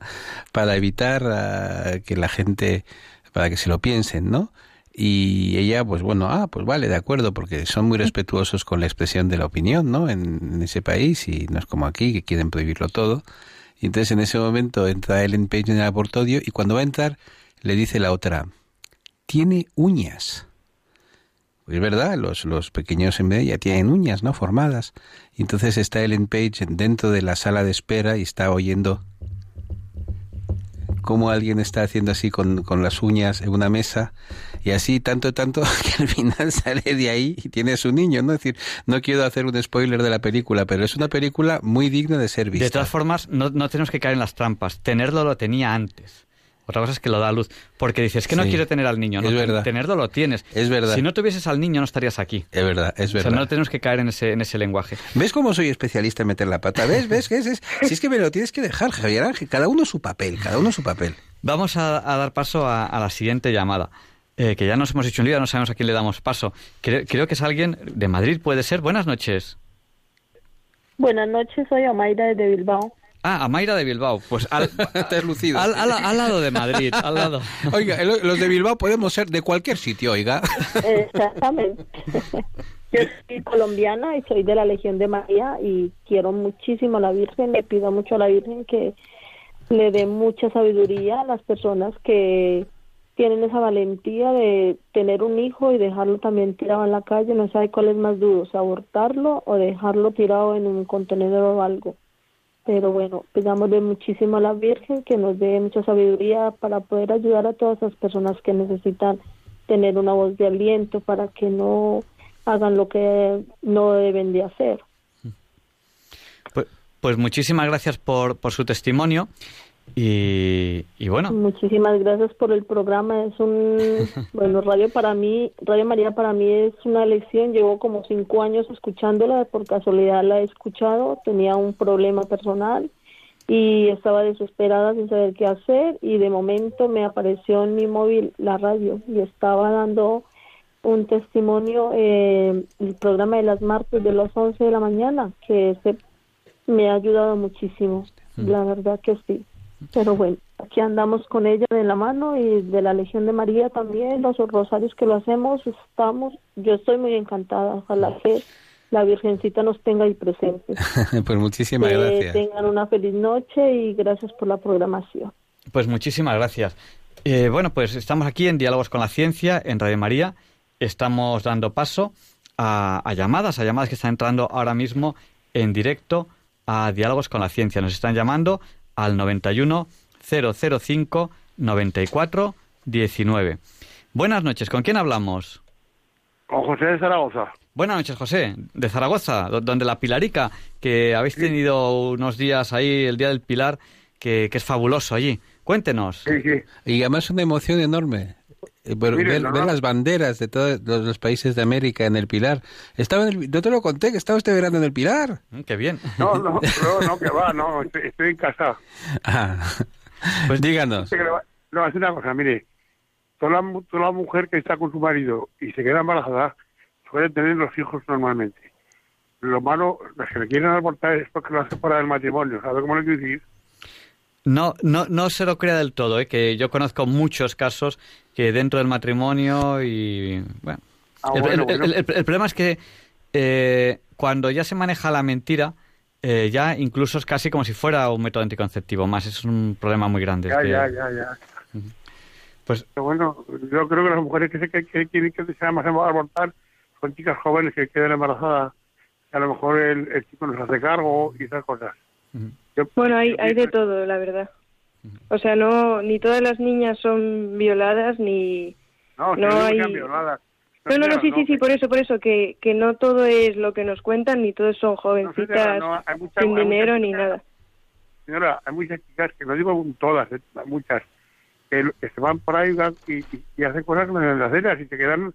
para evitar ah, que la gente, para que se lo piensen, ¿no? Y ella, pues bueno, ah, pues vale, de acuerdo, porque son muy respetuosos con la expresión de la opinión, ¿no? En, ese país y no es como aquí, que quieren prohibirlo todo. Y entonces en ese momento entra Ellen Page en el abortodio y cuando va a entrar le dice la otra, tiene uñas. Pues es verdad, los, los pequeños en media tienen uñas, ¿no? Formadas. Y entonces está Ellen Page dentro de la sala de espera y está oyendo cómo alguien está haciendo así con, con, las uñas en una mesa y así tanto, tanto que al final sale de ahí y tiene a su niño, ¿no? Es decir, no quiero hacer un spoiler de la película, pero es una película muy digna de ser vista. De todas formas, no, no tenemos que caer en las trampas. Tenerlo lo tenía antes. Otra cosa es que lo da a luz. Porque dices que no quiero tener al niño. No, es verdad. Tenerlo lo tienes. Es verdad. Si no tuvieses al niño, no estarías aquí. Es verdad, es verdad. O sea, no tenemos que caer en ese, en ese lenguaje. ¿Ves cómo soy especialista en meter la pata? ¿Ves? ¿Ves? ¿Ves? Es, si es que me lo tienes que dejar, Javier Ángel. Cada uno su papel, cada uno su papel. Vamos a, dar paso a, la siguiente llamada. Eh, que ya nos hemos hecho un lío, no sabemos a quién le damos paso. Creo, creo que es alguien de Madrid, puede ser. Buenas noches. Buenas noches, soy Amaira de Bilbao. Ah, Amaira de Bilbao. Pues al, lucido. Al, al, lado de Madrid, al lado. Oiga, los de Bilbao podemos ser de cualquier sitio, oiga. Exactamente. Yo soy colombiana y soy de la Legión de María y quiero muchísimo a la Virgen. Le pido mucho a la Virgen que le dé mucha sabiduría a las personas que tienen esa valentía de tener un hijo y dejarlo también tirado en la calle. No sabe cuál es más duro, abortarlo o dejarlo tirado en un contenedor o algo pero bueno, pidámosle muchísimo a la Virgen que nos dé mucha sabiduría para poder ayudar a todas esas personas que necesitan tener una voz de aliento para que no hagan lo que no deben de hacer. Pues, pues muchísimas gracias por, por su testimonio y, bueno. Muchísimas gracias por el programa. Es un, bueno, Radio para mí, Radio María para mí es una elección. Llevo como cinco años escuchándola, por casualidad la he escuchado. Tenía un problema personal y estaba desesperada sin saber qué hacer y de momento me apareció en mi móvil la radio y estaba dando un testimonio eh, el programa de las martes de las 11 de la mañana que se, me ha ayudado muchísimo. La verdad que sí. Pero bueno, aquí andamos con ella de la mano y de la Legión de María también, los rosarios que lo hacemos, estamos, yo estoy muy encantada, ojalá que la Virgencita nos tenga ahí presentes. pues muchísimas que gracias. Tengan una feliz noche y gracias por la programación. Pues muchísimas gracias. Eh, bueno, pues estamos aquí en Diálogos con la Ciencia, en Radio María. Estamos dando paso a, a llamadas, a llamadas que están entrando ahora mismo en directo a Diálogos con la Ciencia. Nos están llamando al 91 005 94 19. Buenas noches, ¿con quién hablamos? Con José de Zaragoza. Buenas noches, José, de Zaragoza, donde la Pilarica, que habéis tenido unos días ahí, el Día del Pilar, que, que es fabuloso allí. Cuéntenos. Sí, sí. Y además una emoción enorme. Eh, ver, las banderas de todos los, países de América en el Pilar. Estaba en te lo conté, que estaba este verano en el Pilar. Mm, qué bien. No, no, no, que va, no, estoy, en casa. Ah, pues díganos. No, es una cosa, mire, toda la, toda la mujer que está con su marido y se queda embarazada suele tener los hijos normalmente. Lo malo, las que le quieren abortar es porque lo hacen fuera del matrimonio, ¿sabes cómo le quiero decir? No, no, no se lo crea del todo, ¿eh? que yo conozco muchos casos que dentro del matrimonio y bueno, ah, el, problema es que eh, cuando ya se maneja la mentira, eh, ya incluso es casi como si fuera un método anticonceptivo más, es un problema muy grande. Ya, ya, ya, ya. Pues bueno, yo creo que las mujeres que, se, que, quieren que se más abortar son chicas jóvenes que quedan embarazadas, a lo mejor el, el chico nos hace cargo y esas cosas. Bueno, hay, hay de todo, la verdad. O sea, no ni todas las niñas son violadas ni no, no hay violadas. No, no, no, sí, sí, sí, por eso, por eso, que, que no todo es lo que nos cuentan, ni todos son jovencitas sin dinero ni nada. Señora, hay muchas chicas, que no digo todas, hay muchas, que, se van por ahí y, y, hacen cosas en las cenas y te quedan,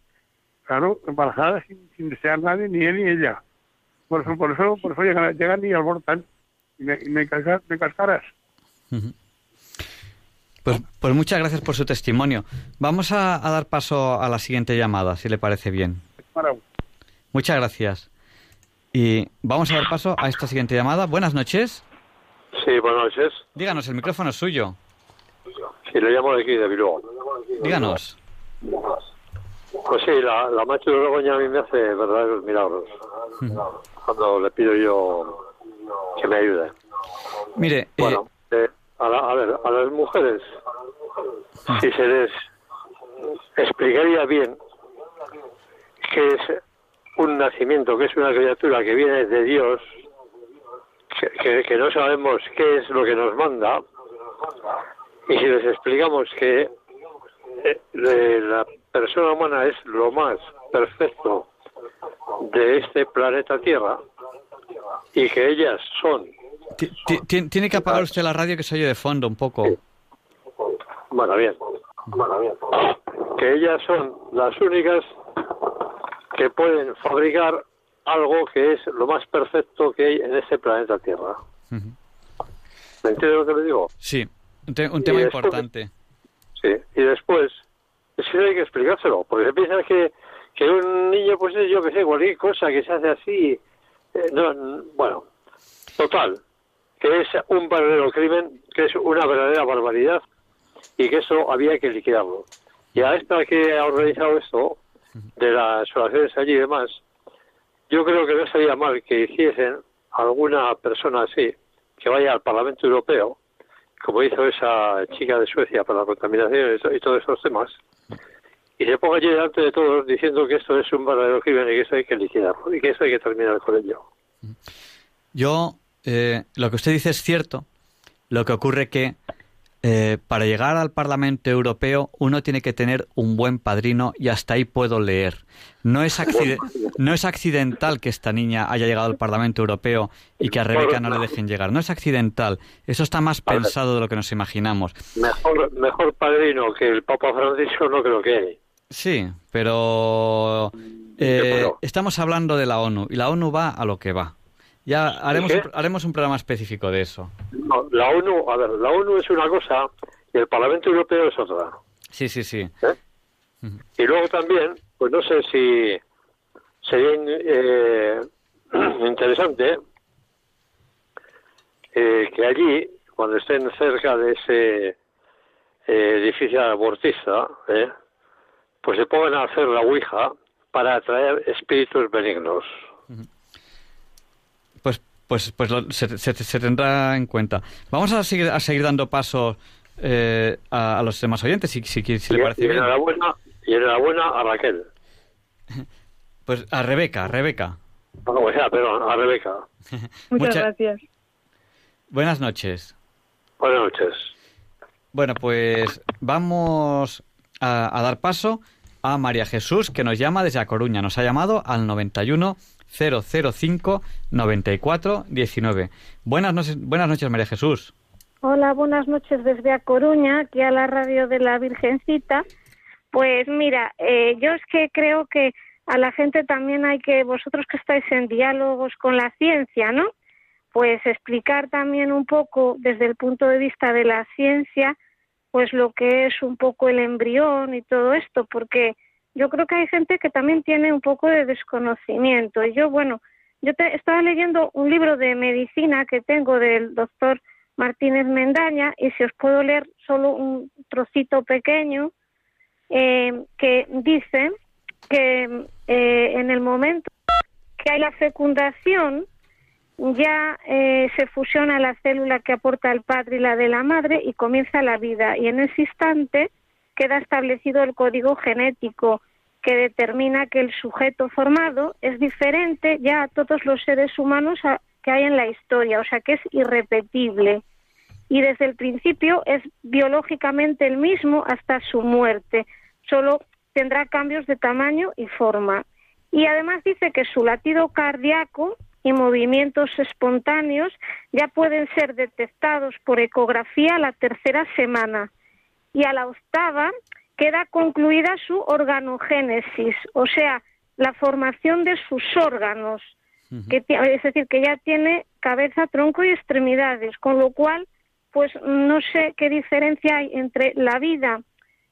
claro, embarazadas sin, sin desear nadie, ni él ni ella. Por eso, por eso, por eso llegan, llegan y abortan y me, me, me cascaras. Pues, pues muchas gracias por su testimonio. Vamos a, dar paso a la siguiente llamada, si le parece bien. Muchas gracias. Y vamos a dar paso a esta siguiente llamada. Buenas noches. Sí, buenas noches. Díganos, el micrófono es suyo. Sí, le llamo de aquí, de Bilbao. Díganos. Pues sí, la, la macho de Begoña a mí me hace verdaderos milagros. Cuando le pido yo que me ayude. Mire, eh, bueno, eh, a, ver, a las mujeres, si se les explicaría bien que es un nacimiento, que es una criatura que viene de Dios, que, que, no sabemos qué es lo que nos manda, y si les explicamos que eh, la persona humana es lo más perfecto de este planeta Tierra y que ellas son tiene que apagar usted la radio que se oye de fondo un poco. Bueno, bien. Bueno, bien. Que ellas son las únicas que pueden fabricar algo que es lo más perfecto que hay en este planeta Tierra. ¿Me entiendes lo que le digo? Sí, un, tema importante. Sí, y después, es que hay que explicárselo, porque se piensa que, que un niño, pues es yo que sé, cualquier cosa que se hace así, eh, no, bueno, total, que es un verdadero crimen, que es una verdadera barbaridad y que eso había que liquidarlo. Y a esta que ha organizado esto, de las oraciones allí y demás, yo creo que no sería mal que hiciesen alguna persona así, que vaya al Parlamento Europeo, como hizo esa chica de Suecia para la contaminación y todos esos temas, y se ponga allí delante de todos diciendo que esto es un verdadero crimen y que eso hay que liquidarlo y que eso hay que terminar con ello. Yo eh, lo que usted dice es cierto. Lo que ocurre que eh, para llegar al Parlamento Europeo uno tiene que tener un buen padrino y hasta ahí puedo leer. No es, no es accidental que esta niña haya llegado al Parlamento Europeo y que a Rebeca no le dejen llegar. No es accidental. Eso está más pensado de lo que nos imaginamos. Mejor, mejor padrino que el Papa Francisco no creo que hay. Sí, pero eh, estamos hablando de la ONU y la ONU va a lo que va. Ya haremos, un, haremos un programa específico de eso. No, la ONU, a ver, la ONU es una cosa y el Parlamento Europeo es otra. Sí, sí, sí. ¿Eh? Y luego también, pues no sé si sería eh, interesante eh, que allí, cuando estén cerca de ese edificio abortista, pues se pongan a hacer la Ouija para atraer espíritus benignos pues, pues se, tendrá en cuenta. Vamos a seguir, a seguir dando paso eh, a, los demás oyentes, si, si, si le parece bien. Enhorabuena, y enhorabuena a Raquel. Pues a Rebeca, Rebeca. No, o sea, perdón, a Rebeca. Muchas gracias. Buenas noches. Buenas noches. Bueno, pues vamos a, a, dar paso a María Jesús, que nos llama desde A Coruña. Nos ha llamado al 91 005 94 19. Buenas noches, buenas noches, María Jesús. Hola, buenas noches desde A Coruña, aquí a la radio de la Virgencita. Pues mira, eh, yo es que creo que a la gente también hay que, vosotros que estáis en diálogos con la ciencia, ¿no? Pues explicar también un poco desde el punto de vista de la ciencia, pues lo que es un poco el embrión y todo esto, porque yo creo que hay gente que también tiene un poco de desconocimiento. Y yo, bueno, yo te, estaba leyendo un libro de medicina que tengo del doctor Martínez Mendaña y si os puedo leer solo un trocito pequeño eh, que dice que eh, en el momento que hay la fecundación ya eh, se fusiona la célula que aporta el padre y la de la madre y comienza la vida. Y en ese instante queda establecido el código genético que determina que el sujeto formado es diferente ya a todos los seres humanos que hay en la historia, o sea que es irrepetible. Y desde el principio es biológicamente el mismo hasta su muerte, solo tendrá cambios de tamaño y forma. Y además dice que su latido cardíaco y movimientos espontáneos ya pueden ser detectados por ecografía la tercera semana y a la octava queda concluida su organogénesis, o sea, la formación de sus órganos, que, es decir, que ya tiene cabeza, tronco y extremidades, con lo cual, pues no sé qué diferencia hay entre la vida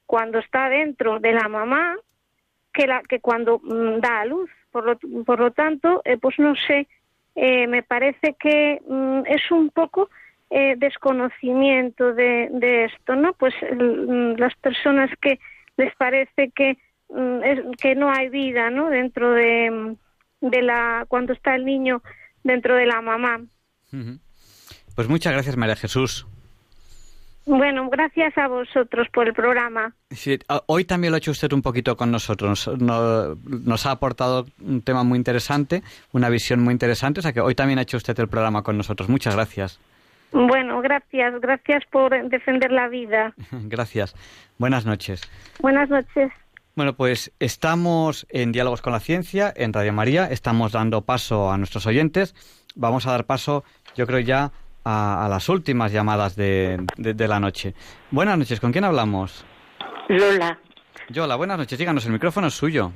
cuando está dentro de la mamá que, la, que cuando mm, da a luz. Por lo, por lo tanto, eh, pues no sé, eh, me parece que mm, es un poco eh, desconocimiento de, esto, ¿no? Pues mm, las personas que les parece que, que no hay vida, ¿no? Dentro de, de la, cuando está el niño dentro de la mamá. Pues muchas gracias, María Jesús. Bueno, gracias a vosotros por el programa. Sí, hoy también lo ha hecho usted un poquito con nosotros. Nos, ha aportado un tema muy interesante, una visión muy interesante. O sea que hoy también ha hecho usted el programa con nosotros. Muchas gracias. Bueno, gracias. Gracias por defender la vida. gracias. Buenas noches. Buenas noches. Bueno, pues estamos en Diálogos con la Ciencia, en Radio María. Estamos dando paso a nuestros oyentes. Vamos a dar paso, yo creo ya, a, las últimas llamadas de, la noche. Buenas noches, ¿con quién hablamos? Lola. Yola, buenas noches, díganos, el micrófono es suyo.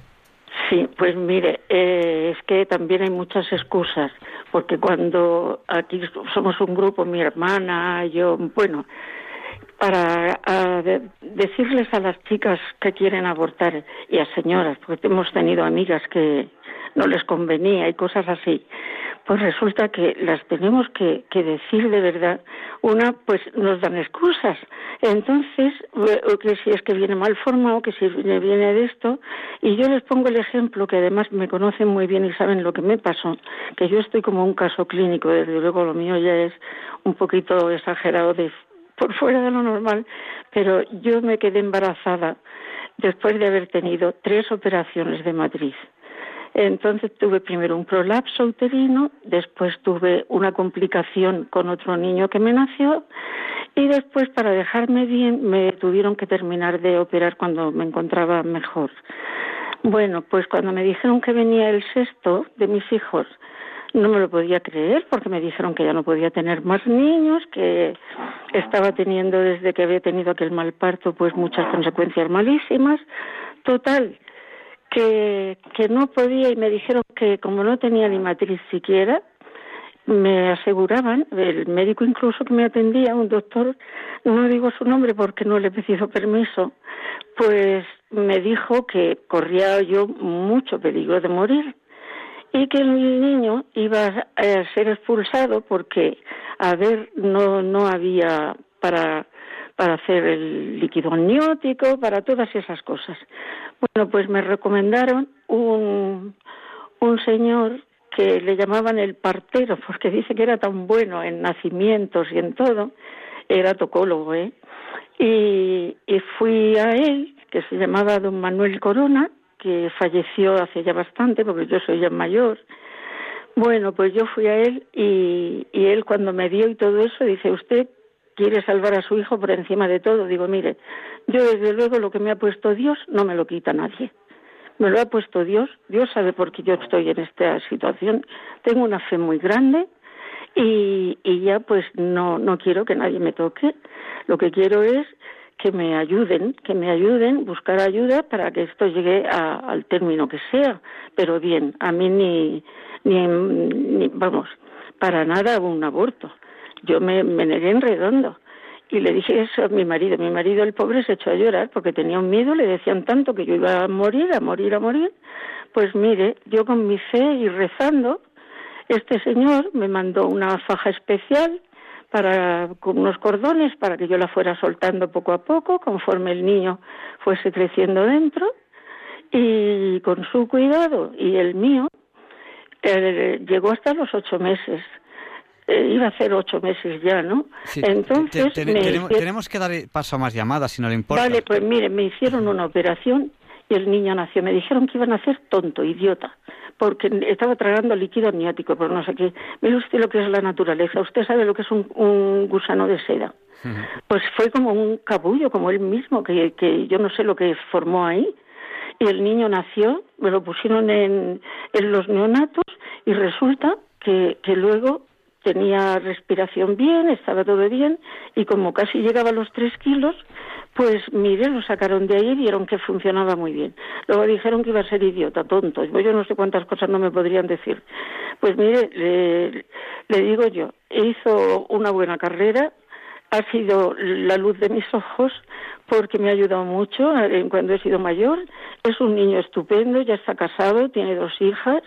Sí, pues mire, eh, es que también hay muchas excusas, porque cuando aquí somos un grupo, mi hermana, yo, bueno, para decirles a las chicas que quieren abortar y a señoras, porque hemos tenido amigas que no les convenía y cosas así, pues resulta que las tenemos que, decir de verdad. Una, pues nos dan excusas. Entonces, que si es que viene mal formado, que si viene de esto, y yo les pongo el ejemplo, que además me conocen muy bien y saben lo que me pasó, que yo estoy como un caso clínico, desde luego lo mío ya es un poquito exagerado de por fuera de lo normal, pero yo me quedé embarazada después de haber tenido tres operaciones de matriz. Entonces tuve primero un prolapso uterino, después tuve una complicación con otro niño que me nació y después para dejarme bien me tuvieron que terminar de operar cuando me encontraba mejor. Bueno, pues cuando me dijeron que venía el sexto de mis hijos, no me lo podía creer porque me dijeron que ya no podía tener más niños, que estaba teniendo desde que había tenido aquel mal parto pues muchas consecuencias malísimas. Total, que, no podía y me dijeron que como no tenía ni matriz siquiera, me aseguraban, el médico incluso que me atendía, un doctor, no digo su nombre porque no le he pedido permiso, pues me dijo que corría yo mucho peligro de morir y que el niño iba a ser expulsado porque, a ver, no, no había para para hacer el líquido amniótico, para todas esas cosas. Bueno, pues me recomendaron un, un señor que le llamaban el partero, porque dice que era tan bueno en nacimientos y en todo, era tocólogo, ¿eh? Y, fui a él, que se llamaba don Manuel Corona, que falleció hace ya bastante, porque yo soy ya mayor. Bueno, pues yo fui a él y, y él cuando me dio y todo eso, dice, usted quiere salvar a su hijo por encima de todo. Digo, mire, yo desde luego lo que me ha puesto Dios no me lo quita nadie. Me lo ha puesto Dios. Dios sabe por qué yo estoy en esta situación. Tengo una fe muy grande y, ya pues no, no quiero que nadie me toque. Lo que quiero es que me ayuden, que me ayuden, buscar ayuda para que esto llegue al término que sea. Pero bien, a mí ni, ni, ni vamos, para nada un aborto yo me, negué en redondo. Y le dije eso a mi marido. Mi marido, el pobre, se echó a llorar porque tenía un miedo, le decían tanto que yo iba a morir, a morir, a morir. Pues mire, yo con mi fe y rezando, este señor me mandó una faja especial para con unos cordones para que yo la fuera soltando poco a poco conforme el niño fuese creciendo dentro y con su cuidado y el mío eh, llegó hasta los ocho meses eh, iba a hacer ocho meses ya, ¿no? Entonces tenemos, que dar paso a más llamadas, si no le importa. Vale, pues mire, me hicieron una operación y el niño nació. Me dijeron que iban a hacer tonto, idiota, porque estaba tragando líquido amniótico, pero no sé qué. Mire usted lo que es la naturaleza. Usted sabe lo que es un, gusano de seda. Pues fue como un cabullo, como él mismo, que, que yo no sé lo que formó ahí. Y el niño nació, me lo pusieron en, en los neonatos y resulta que, que luego tenía respiración bien, estaba todo bien y como casi llegaba a los tres kilos, Pues mire, lo sacaron de ahí y vieron que funcionaba muy bien. Luego dijeron que iba a ser idiota, tonto. Yo no sé cuántas cosas no me podrían decir. Pues mire, le, digo yo, hizo una buena carrera, ha sido la luz de mis ojos porque me ha ayudado mucho eh, cuando he sido mayor. Es un niño estupendo, ya está casado, tiene dos hijas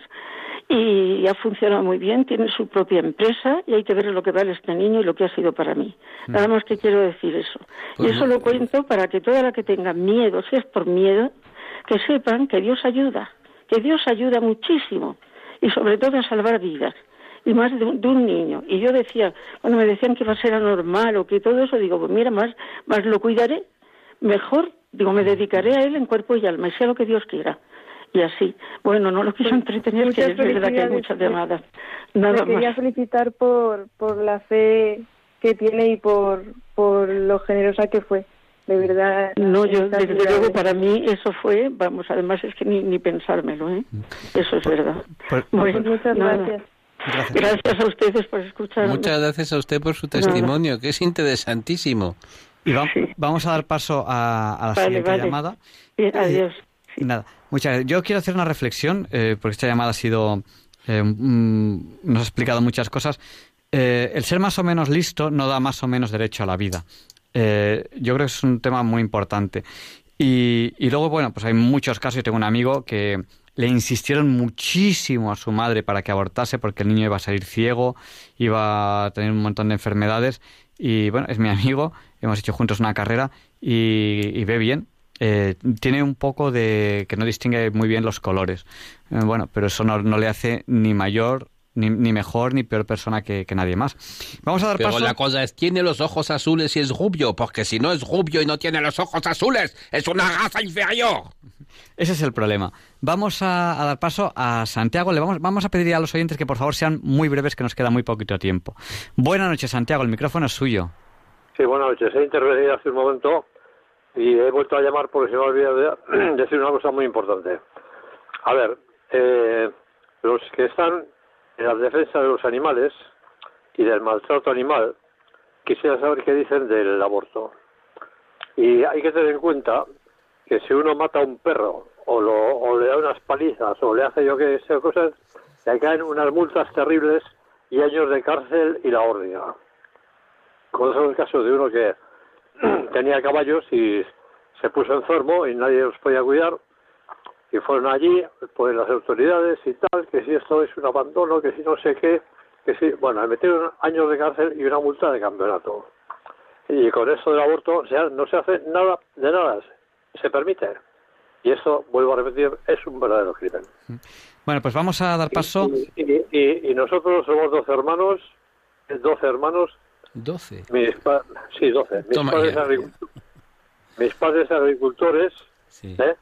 y ha funcionado muy bien, tiene su propia empresa y hay que ver lo que vale este niño y lo que ha sido para mí. Mm. Nada más que quiero decir eso. Y Pues eso lo cuento para que toda la que tenga miedo, si es por miedo, que sepan que Dios ayuda, que Dios ayuda muchísimo y sobre todo a salvar vidas y más de un, de un niño. Y yo decía, cuando me decían que iba a ser anormal o que todo eso, digo, pues mira, más, más lo cuidaré, mejor, digo, me dedicaré a él en cuerpo y alma, y sea lo que Dios quiera. Y así, bueno, no lo quiero entretener, que Muchas es verdad que hay muchas llamadas. Nada Me quería más. felicitar por, por la fe que tiene y por, por lo generosa que fue. De verdad. No, yo desde luego para mí eso fue, vamos, además es que ni, ni pensármelo, ¿eh? Eso es verdad. Pues- Bueno, Muchas nada. gracias. Gracias a ustedes por escucharme. Muchas gracias a usted por su testimonio, que es interesantísimo. Y va- vamos a dar paso a, a la Vale, siguiente vale. llamada. Bien, adiós. Y Nada, muchas gracias. Yo quiero hacer una reflexión, eh, porque esta llamada ha sido. eh, mm, nos ha explicado muchas cosas. Eh, el ser más o menos listo no da más o menos derecho a la vida. Eh, yo creo que es un tema muy importante. Y, y luego, bueno, pues hay muchos casos. Yo tengo un amigo que le insistieron muchísimo a su madre para que abortase porque el niño iba a salir ciego, iba a tener un montón de enfermedades. Y bueno, es mi amigo, hemos hecho juntos una carrera y, y ve bien. Eh, tiene un poco de que no distingue muy bien los colores. Eh, bueno, pero eso no, no le hace ni mayor, ni, ni mejor, ni peor persona que, que nadie más. Vamos a dar Pero paso. la cosa es, tiene los ojos azules y es rubio, porque si no es rubio y no tiene los ojos azules, es una raza inferior. Ese es el problema. Vamos a, a dar paso a Santiago. Le vamos, vamos a pedir a los oyentes que por favor sean muy breves, que nos queda muy poquito tiempo. Buenas noches, Santiago. El micrófono es suyo. Sí, buenas noches. He intervenido hace un momento y he vuelto a llamar porque se me ha olvidado de decir una cosa muy importante. A ver, eh, los que están en la defensa de los animales y del maltrato animal, quisiera saber qué dicen del aborto. Y hay que tener en cuenta que si uno mata a un perro o, lo, le da unas palizas o le hace yo que sé cosas, le caen unas multas terribles y años de cárcel y la orden. Conozco el caso de uno que tenía caballos y se puso enfermo y nadie los podía cuidar. Y fueron allí pues las autoridades y tal que si esto es un abandono que si no sé qué que si bueno le metieron años de cárcel y una multa de campeonato. Y con esto del aborto o sea, no se hace nada de nada se permite. Y eso vuelvo a repetir es un verdadero crimen. Bueno, pues vamos a dar paso. y, y- y nosotros somos 12 hermanos 12 hermanos 12. mis pa- sí, 12. Mis Toma padres, mis padres agricultores ¿eh?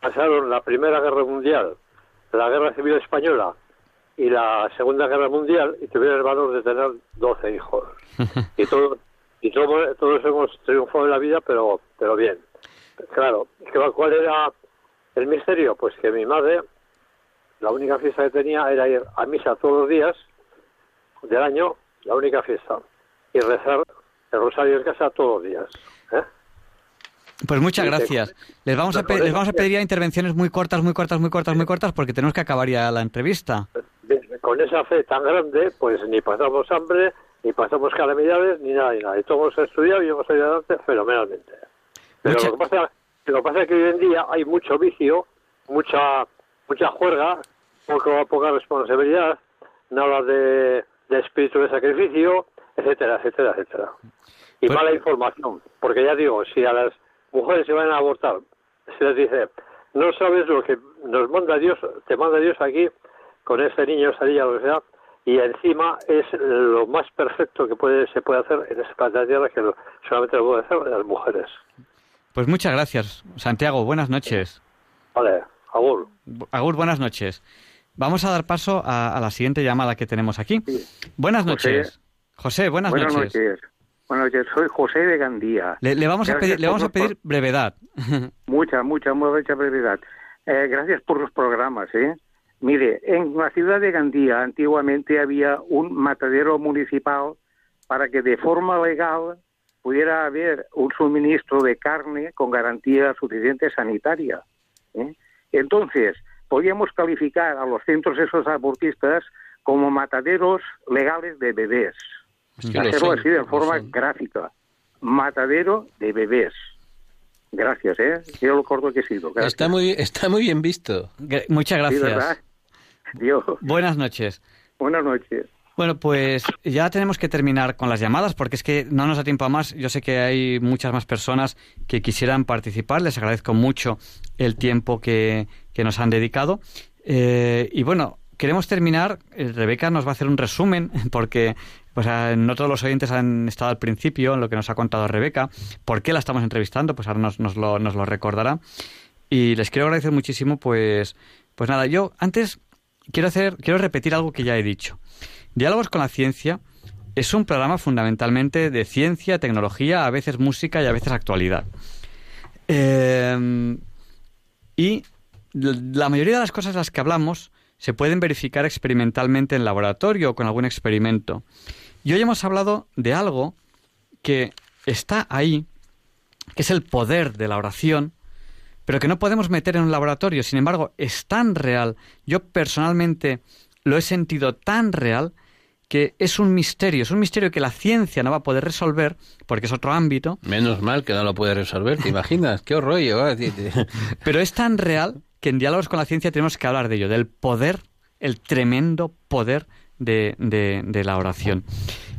pasaron la Primera Guerra Mundial, la Guerra Civil Española y la Segunda Guerra Mundial y tuvieron el valor de tener 12 hijos. Y, todo, y todo- todos hemos triunfado en la vida, pero, pero bien. Claro, ¿qué- ¿cuál era el misterio? Pues que mi madre, la única fiesta que tenía era ir a misa todos los días del año, la única fiesta, y rezar el rosario en casa todos los días. ¿eh? Pues muchas gracias. Les vamos, a les vamos a pedir ya intervenciones muy cortas, muy cortas, muy cortas, muy cortas, porque tenemos que acabar ya la entrevista. De- Con esa fe tan grande, pues ni pasamos hambre, ni pasamos calamidades, ni nada, ni nada. Y todos hemos estudiado y hemos salido adelante fenomenalmente. Pero Mucha- lo, que pasa, lo que pasa es que hoy en día hay mucho vicio, mucha mucha juerga, poco, poca responsabilidad, nada de, de espíritu de sacrificio, etcétera, etcétera, etcétera. Y Pues- mala información, porque ya digo, si a las mujeres se van a abortar, se les dice, no sabes lo que nos manda Dios, te manda Dios aquí con este niño, esa niña, lo que sea, y encima es lo más perfecto que puede se puede hacer en este planeta Tierra, que solamente lo pueden hacer las mujeres. Pues muchas gracias, Santiago. Buenas noches. Vale, Agur. Agur, buenas noches. Vamos a dar paso a, a la siguiente llamada que tenemos aquí. Buenas José. noches. José, buenas, Buenas noches. noches. Buenas noches, soy José de Gandía. Le, le vamos a pedir, le vamos a pedir brevedad. Mucha, mucha, mucha brevedad. Eh, gracias por los programas, ¿eh? Mire, en la ciudad de Gandía antiguamente había un matadero municipal para que de forma legal pudiera haber un suministro de carne con garantía suficiente sanitaria. ¿eh? Entonces, podríamos calificar a los centros esos abortistas como mataderos legales de bebés. Hacerlo así de forma gráfica. Matadero de bebés. Gracias, ¿eh? Yo lo corto que he sido. Está muy, está muy bien visto. Muchas gracias. ¿verdad? Dios. Buenas noches. Buenas noches. Bueno, pues ya tenemos que terminar con las llamadas porque es que no nos da tiempo a más. Yo sé que hay muchas más personas que quisieran participar. Les agradezco mucho el tiempo que, que nos han dedicado. Eh, y bueno, queremos terminar. Eh, Rebeca nos va a hacer un resumen porque pues, no todos los oyentes han estado al principio en lo que nos ha contado Rebeca. ¿Por qué la estamos entrevistando? Pues ahora nos, lo, nos lo recordará. Y les quiero agradecer muchísimo, pues, pues nada, yo antes quiero hacer, quiero repetir algo que ya he dicho. Diálogos con la ciencia es un programa fundamentalmente de ciencia, tecnología, a veces música y a veces actualidad. Eh, y la mayoría de las cosas de las que hablamos se pueden verificar experimentalmente en laboratorio o con algún experimento. Y hoy hemos hablado de algo que está ahí, que es el poder de la oración, pero que no podemos meter en un laboratorio. Sin embargo, es tan real. Yo personalmente lo he sentido tan real que es un misterio, es un misterio que la ciencia no va a poder resolver porque es otro ámbito. Menos mal que no lo puede resolver, ¿te imaginas? ¡Qué horror! Pero es tan real que en diálogos con la ciencia tenemos que hablar de ello, del poder, el tremendo poder de, la oración.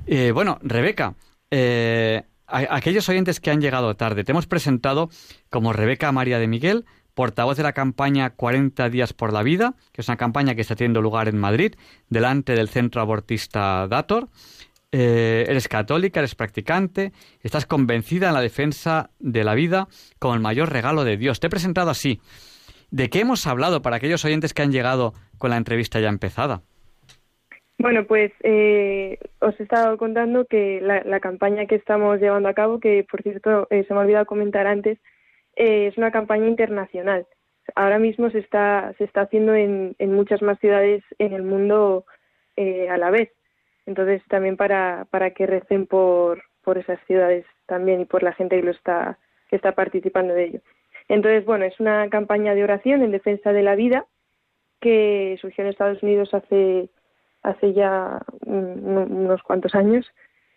Eh, bueno, Rebeca, eh, aquellos oyentes que han llegado tarde, te hemos presentado como Rebeca María de Miguel, portavoz de la campaña 40 días por la vida, que es una campaña que está teniendo lugar en Madrid, delante del centro abortista Dator. Eh, eres católica, eres practicante, estás convencida en la defensa de la vida como el mayor regalo de Dios. Te he presentado así. ¿De qué hemos hablado para aquellos oyentes que han llegado con la entrevista ya empezada? Bueno, pues eh, os he estado contando que la, campaña que estamos llevando a cabo, que por cierto eh, se me ha olvidado comentar antes, eh, es una campaña internacional. Ahora mismo se está, se está haciendo en, en muchas más ciudades en el mundo eh, a la vez. Entonces, también para, para que recen por, por esas ciudades también y por la gente que, lo está, que está participando de ello. Entonces, bueno, es una campaña de oración en defensa de la vida que surgió en Estados Unidos hace, hace ya unos cuantos años,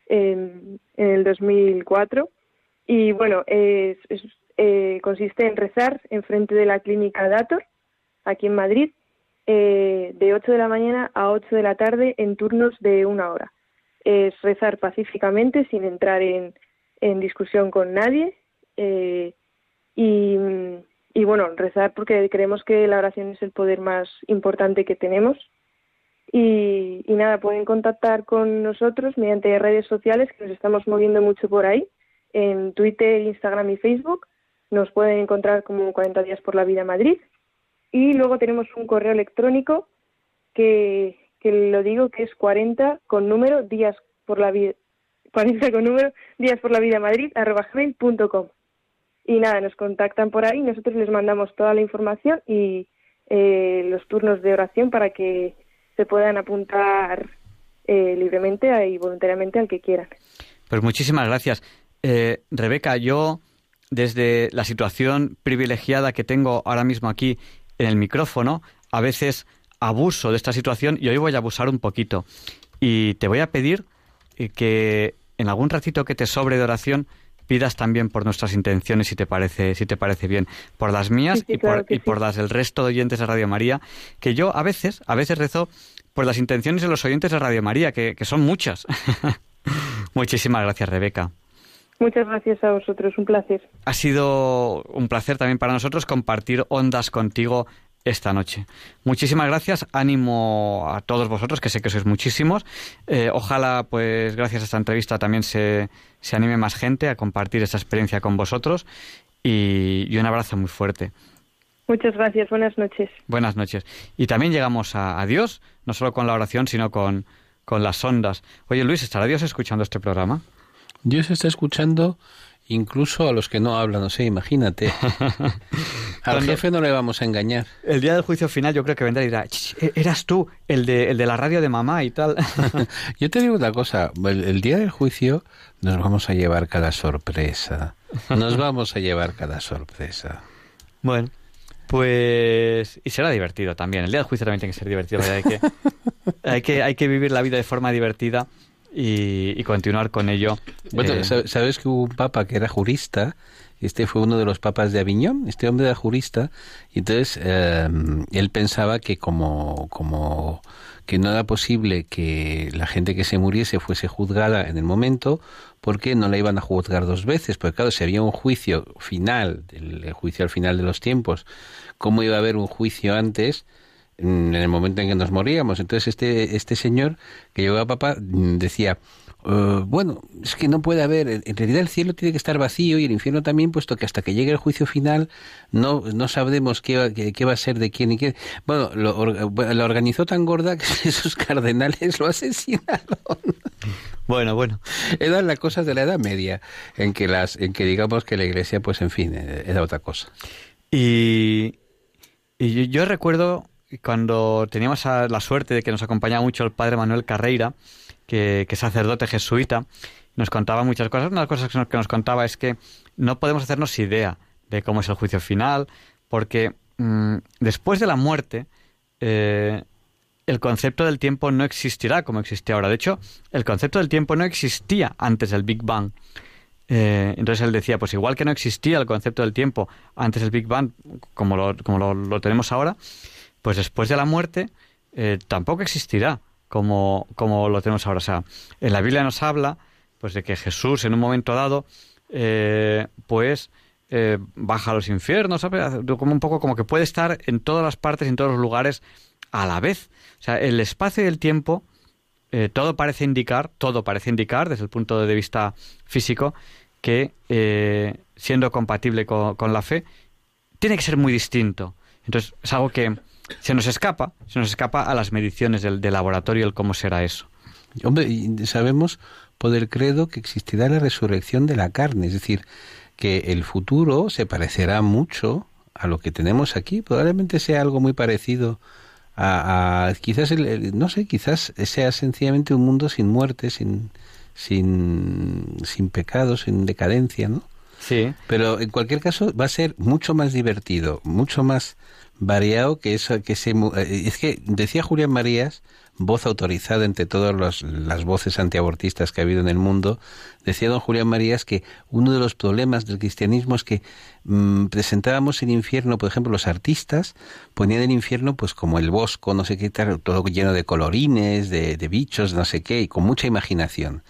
en, en el 2004. Y bueno, eh, consiste en rezar en frente de la clínica Dator, aquí en Madrid, eh, de 8 de la mañana a 8 de la tarde en turnos de una hora. Es rezar pacíficamente, sin entrar en, en discusión con nadie. Eh, y, y bueno, rezar porque creemos que la oración es el poder más importante que tenemos. Y, y, nada, pueden contactar con nosotros mediante redes sociales que nos estamos moviendo mucho por ahí, en Twitter, Instagram y Facebook. Nos pueden encontrar como 40 días por la vida Madrid. Y luego tenemos un correo electrónico que, que lo digo que es 40 con número días por la vida 40 con número días por la vida Madrid arroba gmail.com. Y nada, nos contactan por ahí, nosotros les mandamos toda la información y eh, los turnos de oración para que se puedan apuntar eh, libremente y voluntariamente al que quieran. Pues muchísimas gracias. Eh, Rebeca, yo desde la situación privilegiada que tengo ahora mismo aquí en el micrófono, a veces abuso de esta situación y hoy voy a abusar un poquito. Y te voy a pedir eh, que en algún ratito que te sobre de oración pidas también por nuestras intenciones si te parece si te parece bien por las mías y, por, y por las del resto de oyentes de Radio María que yo a veces a veces rezo por las intenciones de los oyentes de Radio María que, que son muchas. Muchísimas gracias Rebeca. Muchas gracias a vosotros, un placer. Ha sido un placer también para nosotros compartir ondas contigo esta noche. Muchísimas gracias, ánimo a todos vosotros, que sé que sois muchísimos. Eh, ojalá, pues, gracias a esta entrevista también se, se anime más gente a compartir esta experiencia con vosotros y, y, un abrazo muy fuerte. Muchas gracias, buenas noches. Buenas noches. Y también llegamos a, a Dios, no solo con la oración, sino con, con las ondas. Oye, Luis, ¿estará Dios escuchando este programa? Dios está escuchando incluso a los que no hablan, no sé, imagínate. Al jefe no le vamos a engañar. El día del juicio final yo creo que vendrá y dirá, e-, eras tú, el de, el de la radio de mamá y tal. yo te digo una cosa, el, día del juicio nos vamos a llevar cada sorpresa. Nos vamos a llevar cada sorpresa. Bueno, pues... Y será divertido también. El día del juicio también tiene que ser divertido. Hay que, hay que, hay que vivir la vida de forma divertida y, continuar con ello. Bueno, eh, sabes que hubo un papa que era jurista, este fue uno de los papas de Aviñón, este hombre era jurista, y entonces em, él pensaba que como, como que no era posible que la gente que se muriese fuese juzgada en el momento, porque no la iban a juzgar dos veces, porque claro, si había un juicio final, el juicio al final de los tiempos, ¿cómo iba a haber un juicio antes? En el momento en que nos moríamos. Entonces este, este señor que llegó a papá decía, eh, bueno, es que no puede haber, en realidad el cielo tiene que estar vacío y el infierno también, puesto que hasta que llegue el juicio final no, no sabremos qué, qué, va a ser de quién y qué. Bueno, lo, organizó tan gorda que esos cardenales lo asesinaron. Bueno, bueno. Eran las cosas de la Edad Media, en que, las, en que digamos que la iglesia, pues en fin, era otra cosa. Y, y yo recuerdo cuando teníamos la suerte de que nos acompañaba mucho el padre Manuel Carreira, que, es sacerdote jesuita, nos contaba muchas cosas. Una de las cosas que nos, contaba es que no podemos hacernos idea de cómo es el juicio final, porque mm, después de la muerte, eh, el concepto del tiempo no existirá como existe ahora. De hecho, el concepto del tiempo no existía antes del Big Bang. Eh, entonces él decía, pues igual que no existía el concepto del tiempo antes del Big Bang, como lo, como lo tenemos ahora, pues después de la muerte eh, tampoco existirá como, como lo tenemos ahora. O sea, en la Biblia nos habla pues de que Jesús en un momento dado eh, pues eh, baja a los infiernos, como un poco como que puede estar en todas las partes, en todos los lugares a la vez. O sea, el espacio y el tiempo, todo parece indicar, todo parece indicar desde el punto de vista físico, que siendo compatible con, con, la fe, tiene que ser muy distinto. Entonces, es algo que se nos escapa, se nos escapa a las mediciones del, laboratorio el cómo será eso. Hombre, sabemos por el credo que existirá la resurrección de la carne, es decir, que el futuro se parecerá mucho a lo que tenemos aquí, probablemente sea algo muy parecido a, quizás el, no sé, quizás sea sencillamente un mundo sin muerte, sin sin sin pecado, sin decadencia, ¿no? Sí. Pero en cualquier caso va a ser mucho más divertido, mucho más variado que eso que se eh, es que decía Julián Marías voz autorizada entre todas las voces antiabortistas que ha habido en el mundo decía don Julián Marías que uno de los problemas del cristianismo es que mm, presentábamos el infierno por ejemplo los artistas ponían el infierno pues como el bosco no sé qué todo lleno de colorines de, de bichos no sé qué y con mucha imaginación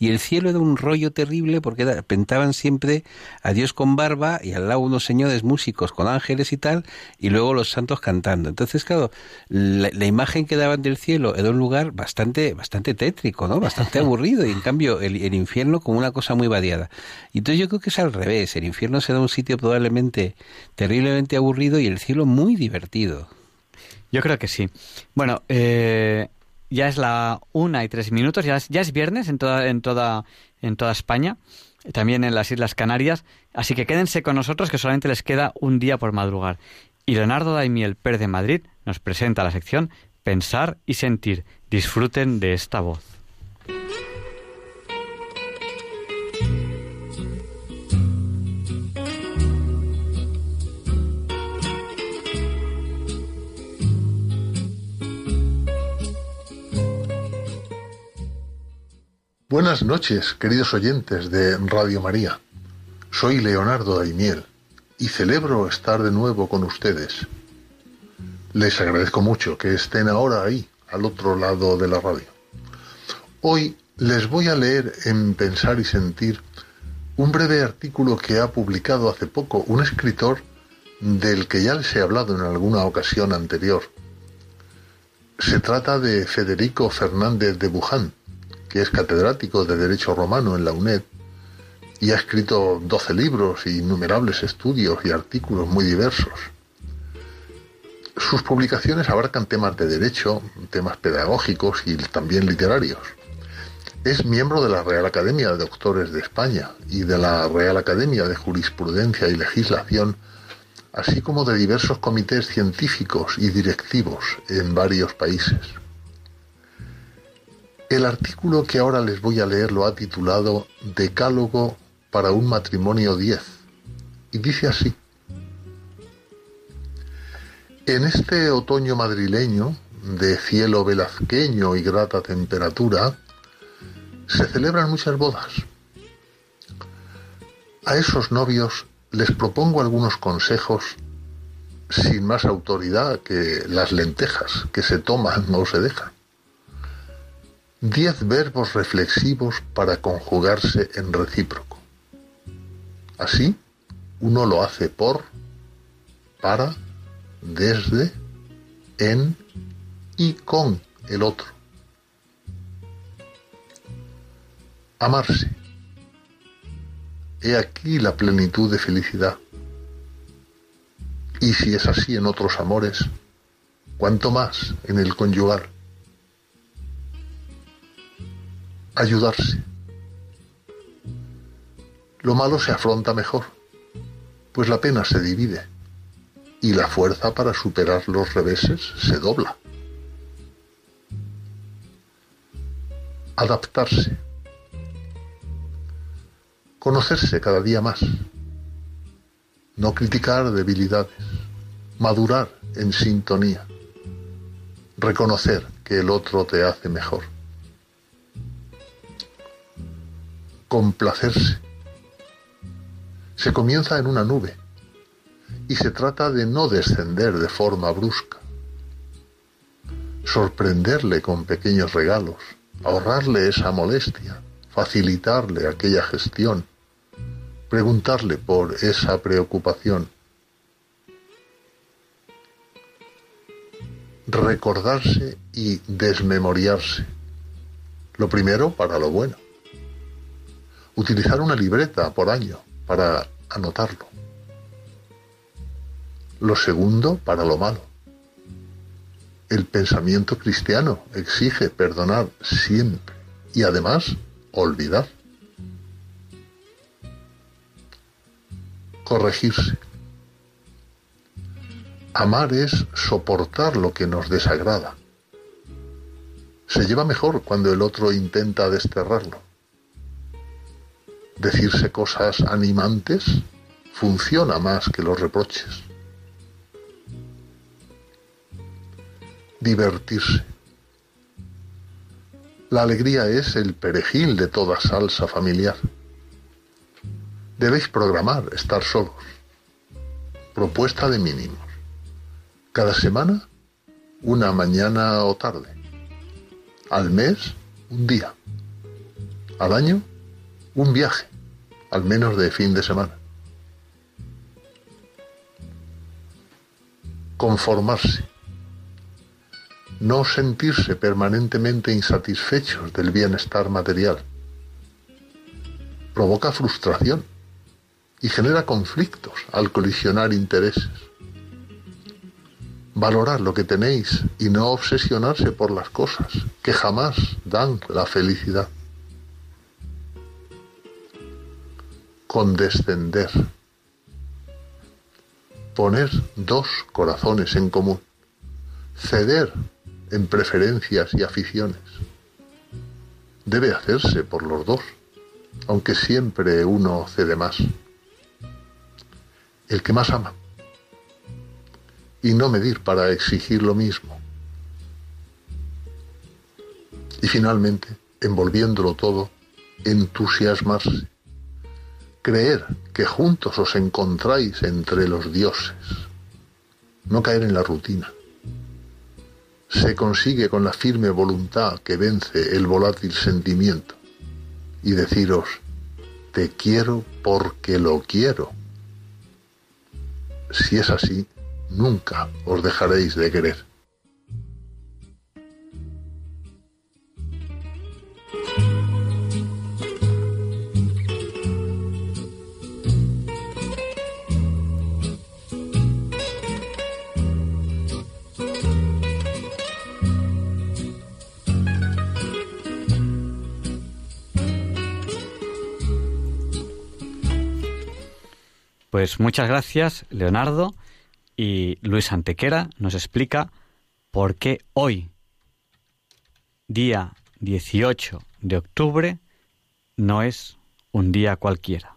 y el cielo era un rollo terrible porque pintaban siempre a Dios con barba y al lado unos señores músicos con ángeles y tal, y luego los santos cantando. Entonces, claro, la, imagen que daban del cielo era un lugar bastante, bastante tétrico, ¿no? Bastante aburrido, y en cambio el, el infierno como una cosa muy variada. Y entonces yo creo que es al revés, el infierno será un sitio probablemente terriblemente aburrido y el cielo muy divertido. Yo creo que sí. Bueno, eh, ya es la una y tres minutos, ya es, ya es viernes en toda, en, toda, en toda España, también en las Islas Canarias, así que quédense con nosotros que solamente les queda un día por madrugar. Y Leonardo Daimiel Per de Madrid nos presenta la sección Pensar y Sentir. Disfruten de esta voz. Buenas noches, queridos oyentes de Radio María. Soy Leonardo Daimiel y celebro estar de nuevo con ustedes. Les agradezco mucho que estén ahora ahí, al otro lado de la radio. Hoy les voy a leer en Pensar y Sentir un breve artículo que ha publicado hace poco un escritor del que ya les he hablado en alguna ocasión anterior. Se trata de Federico Fernández de Buján, que es catedrático de Derecho Romano en la UNED y ha escrito 12 libros y innumerables estudios y artículos muy diversos. Sus publicaciones abarcan temas de derecho, temas pedagógicos y también literarios. Es miembro de la Real Academia de Doctores de España y de la Real Academia de Jurisprudencia y Legislación, así como de diversos comités científicos y directivos en varios países. El artículo que ahora les voy a leer lo ha titulado Decálogo para un matrimonio 10 y dice así. En este otoño madrileño, de cielo velazqueño y grata temperatura, se celebran muchas bodas. A esos novios les propongo algunos consejos sin más autoridad que las lentejas que se toman o se dejan. Diez verbos reflexivos para conjugarse en recíproco. Así, uno lo hace por, para, desde, en y con el otro. Amarse. He aquí la plenitud de felicidad. Y si es así en otros amores, cuanto más en el conyugal. Ayudarse. Lo malo se afronta mejor, pues la pena se divide y la fuerza para superar los reveses se dobla. Adaptarse. Conocerse cada día más. No criticar debilidades. Madurar en sintonía. Reconocer que el otro te hace mejor. Complacerse. Se comienza en una nube y se trata de no descender de forma brusca. Sorprenderle con pequeños regalos, ahorrarle esa molestia, facilitarle aquella gestión, preguntarle por esa preocupación. Recordarse y desmemoriarse. Lo primero para lo bueno utilizar una libreta por año para anotarlo. Lo segundo, para lo malo. El pensamiento cristiano exige perdonar siempre y además olvidar. Corregirse. Amar es soportar lo que nos desagrada. Se lleva mejor cuando el otro intenta desterrarlo decirse cosas animantes funciona más que los reproches. Divertirse. La alegría es el perejil de toda salsa familiar. Debéis programar estar solos. Propuesta de mínimos. Cada semana, una mañana o tarde. Al mes, un día. Al año, un viaje al menos de fin de semana. Conformarse. No sentirse permanentemente insatisfechos del bienestar material. Provoca frustración y genera conflictos al colisionar intereses. Valorar lo que tenéis y no obsesionarse por las cosas que jamás dan la felicidad. Condescender, poner dos corazones en común, ceder en preferencias y aficiones. Debe hacerse por los dos, aunque siempre uno cede más. El que más ama. Y no medir para exigir lo mismo. Y finalmente, envolviéndolo todo, entusiasmarse creer que juntos os encontráis entre los dioses, no caer en la rutina. Se consigue con la firme voluntad que vence el volátil sentimiento y deciros, te quiero porque lo quiero. Si es así, nunca os dejaréis de querer. Pues muchas gracias, Leonardo. Y Luis Antequera nos explica por qué hoy, día 18 de octubre, no es un día cualquiera.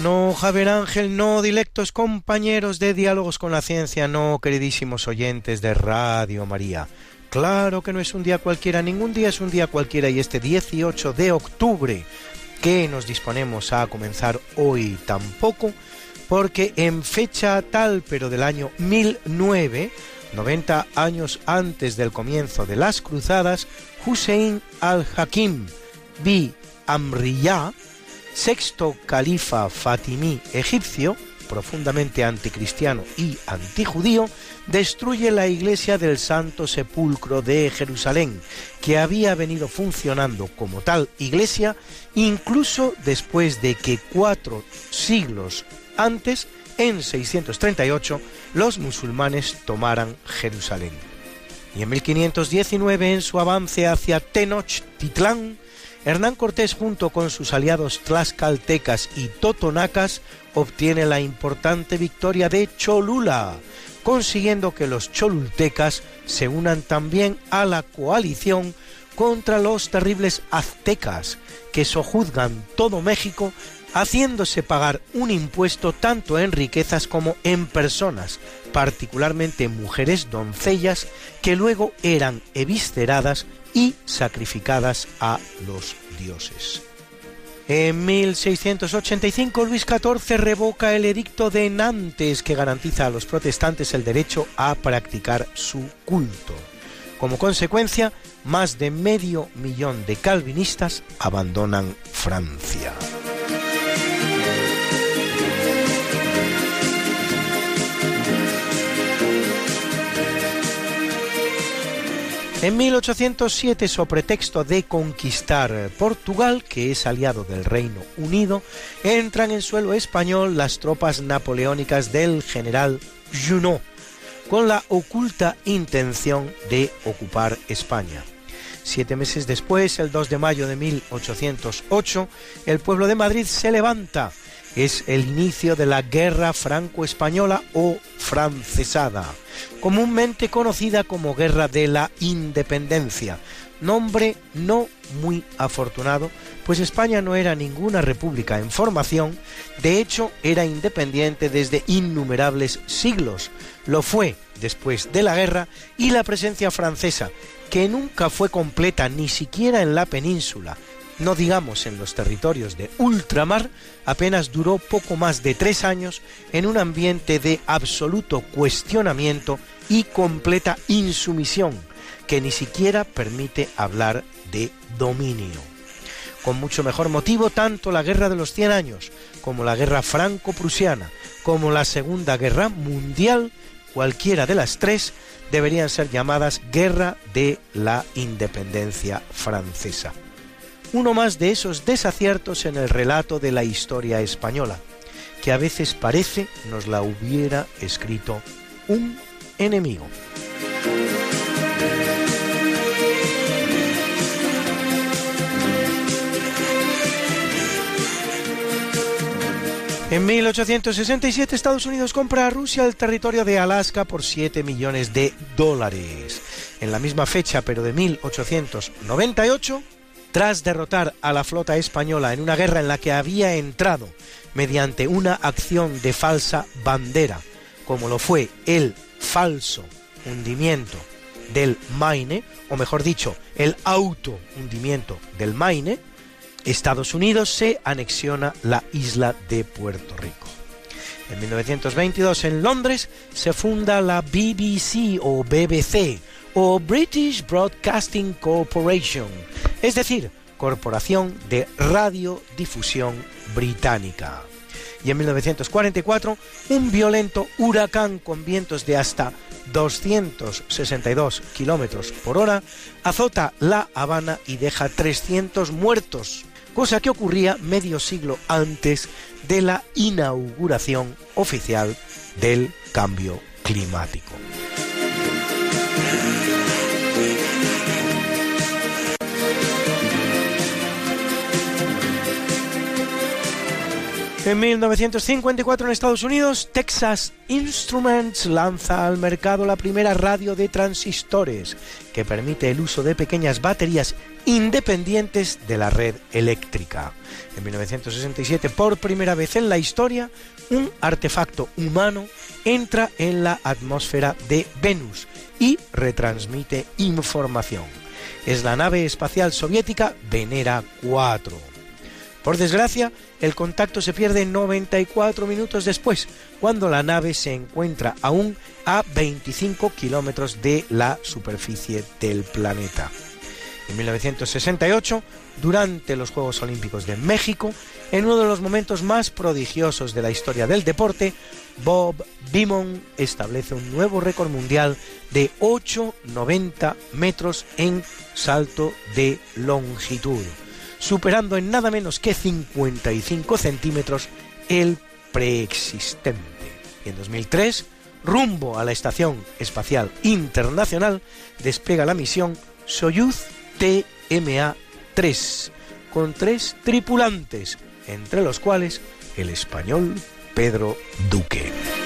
No, Javier Ángel, no, dilectos compañeros de Diálogos con la Ciencia, no, queridísimos oyentes de Radio María. Claro que no es un día cualquiera, ningún día es un día cualquiera y este 18 de octubre que nos disponemos a comenzar hoy tampoco, porque en fecha tal, pero del año 1009, 90 años antes del comienzo de las cruzadas, Hussein al-Hakim bi Amriyah, sexto califa fatimí egipcio, profundamente anticristiano y antijudío, destruye la iglesia del Santo Sepulcro de Jerusalén, que había venido funcionando como tal iglesia incluso después de que cuatro siglos antes, en 638, los musulmanes tomaran Jerusalén. Y en 1519, en su avance hacia Tenochtitlán, Hernán Cortés junto con sus aliados tlaxcaltecas y totonacas obtiene la importante victoria de Cholula, consiguiendo que los cholultecas se unan también a la coalición contra los terribles aztecas, que sojuzgan todo México haciéndose pagar un impuesto tanto en riquezas como en personas, particularmente mujeres doncellas, que luego eran evisceradas y sacrificadas a los dioses. En 1685 Luis XIV revoca el edicto de Nantes que garantiza a los protestantes el derecho a practicar su culto. Como consecuencia, más de medio millón de calvinistas abandonan Francia. En 1807, sobre pretexto de conquistar Portugal, que es aliado del Reino Unido, entran en suelo español las tropas napoleónicas del general Junot, con la oculta intención de ocupar España. Siete meses después, el 2 de mayo de 1808, el pueblo de Madrid se levanta. Es el inicio de la Guerra Franco-Española o Francesada, comúnmente conocida como Guerra de la Independencia, nombre no muy afortunado, pues España no era ninguna república en formación, de hecho era independiente desde innumerables siglos, lo fue después de la guerra y la presencia francesa, que nunca fue completa ni siquiera en la península, no digamos en los territorios de ultramar, apenas duró poco más de tres años en un ambiente de absoluto cuestionamiento y completa insumisión, que ni siquiera permite hablar de dominio. Con mucho mejor motivo, tanto la Guerra de los Cien Años, como la Guerra Franco-Prusiana, como la Segunda Guerra Mundial, cualquiera de las tres, deberían ser llamadas Guerra de la Independencia Francesa uno más de esos desaciertos en el relato de la historia española, que a veces parece nos la hubiera escrito un enemigo. En 1867 Estados Unidos compra a Rusia el territorio de Alaska por 7 millones de dólares. En la misma fecha, pero de 1898, tras derrotar a la flota española en una guerra en la que había entrado mediante una acción de falsa bandera, como lo fue el falso hundimiento del Maine, o mejor dicho, el auto hundimiento del Maine, Estados Unidos se anexiona la isla de Puerto Rico. En 1922 en Londres se funda la BBC o BBC, o British Broadcasting Corporation, es decir, Corporación de Radiodifusión Británica. Y en 1944, un violento huracán con vientos de hasta 262 kilómetros por hora azota La Habana y deja 300 muertos, cosa que ocurría medio siglo antes de la inauguración oficial del cambio climático. En 1954 en Estados Unidos, Texas Instruments lanza al mercado la primera radio de transistores que permite el uso de pequeñas baterías independientes de la red eléctrica. En 1967, por primera vez en la historia, un artefacto humano entra en la atmósfera de Venus y retransmite información. Es la nave espacial soviética Venera 4. Por desgracia, el contacto se pierde 94 minutos después, cuando la nave se encuentra aún a 25 kilómetros de la superficie del planeta. En 1968, durante los Juegos Olímpicos de México, en uno de los momentos más prodigiosos de la historia del deporte, Bob Beamon establece un nuevo récord mundial de 8,90 metros en salto de longitud superando en nada menos que 55 centímetros el preexistente. Y en 2003, rumbo a la Estación Espacial Internacional, despliega la misión Soyuz TMA-3, con tres tripulantes, entre los cuales el español Pedro Duque.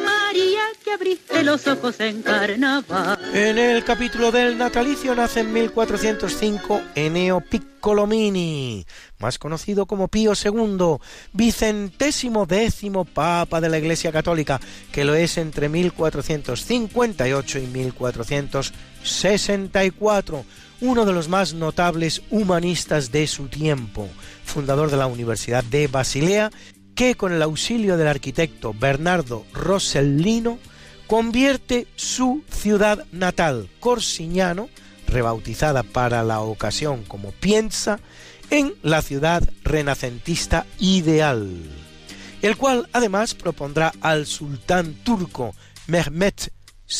En el capítulo del natalicio nace en 1405 Eneo Piccolomini, más conocido como Pío II, vicentésimo décimo papa de la Iglesia Católica, que lo es entre 1458 y 1464 uno de los más notables humanistas de su tiempo, fundador de la Universidad de Basilea, que con el auxilio del arquitecto Bernardo Rossellino convierte su ciudad natal, Corsignano, rebautizada para la ocasión como Piensa, en la ciudad renacentista ideal, el cual además propondrá al sultán turco Mehmet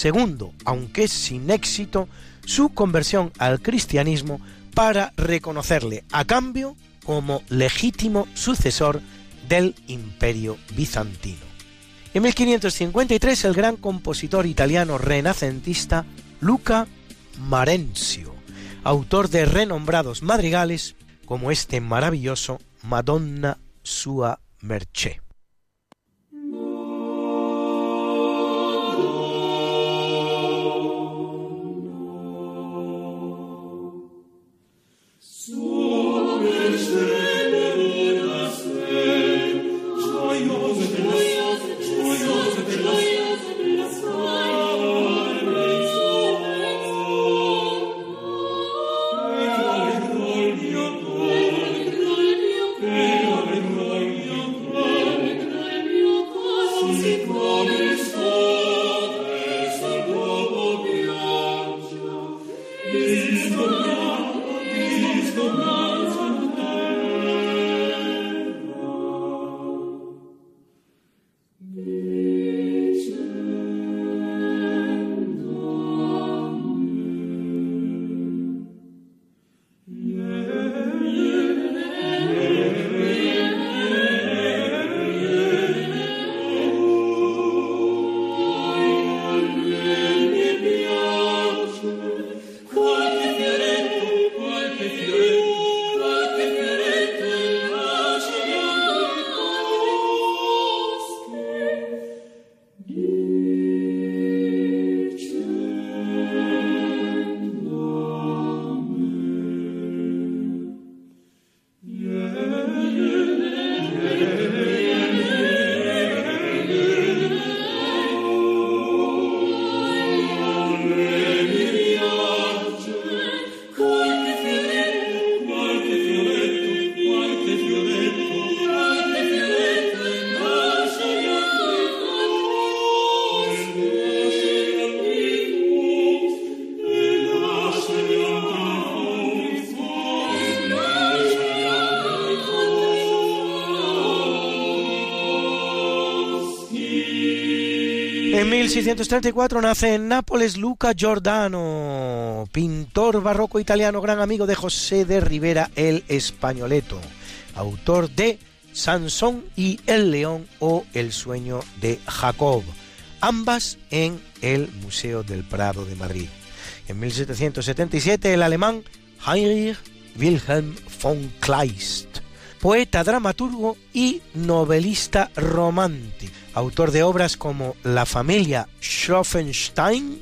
II, aunque sin éxito, su conversión al cristianismo para reconocerle a cambio como legítimo sucesor del imperio bizantino. En 1553 el gran compositor italiano renacentista Luca Marenzio, autor de renombrados madrigales como este maravilloso Madonna Sua Mercé. 1634 nace en Nápoles Luca Giordano, pintor barroco italiano, gran amigo de José de Rivera el Españoleto, autor de Sansón y el León o El sueño de Jacob, ambas en el Museo del Prado de Madrid. En 1777 el alemán Heinrich Wilhelm von Kleist, poeta, dramaturgo y novelista romántico, autor de obras como La familia Schroffenstein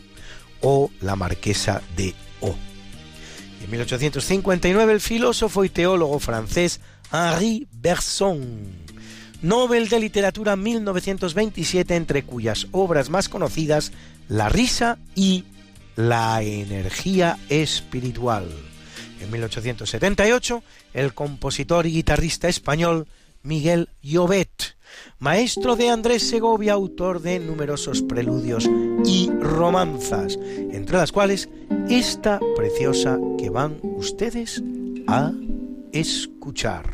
o La marquesa de O. En 1859 el filósofo y teólogo francés Henri Bergson, Nobel de Literatura 1927, entre cuyas obras más conocidas La risa y La energía espiritual. En 1878, el compositor y guitarrista español Miguel Llobet, maestro de Andrés Segovia, autor de numerosos preludios y romanzas, entre las cuales esta preciosa que van ustedes a escuchar.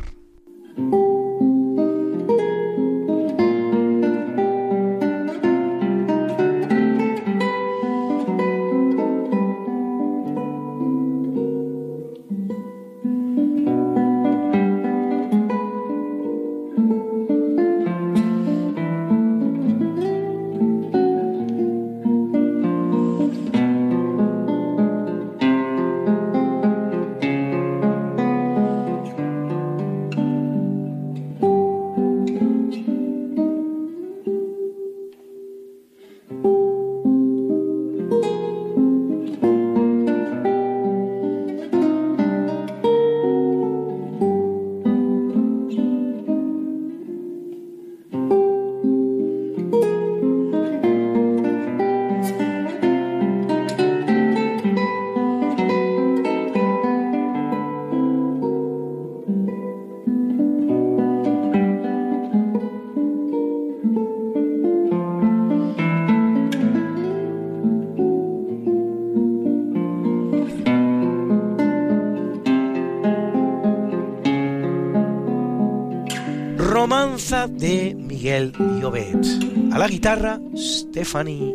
Guitarra, Stephanie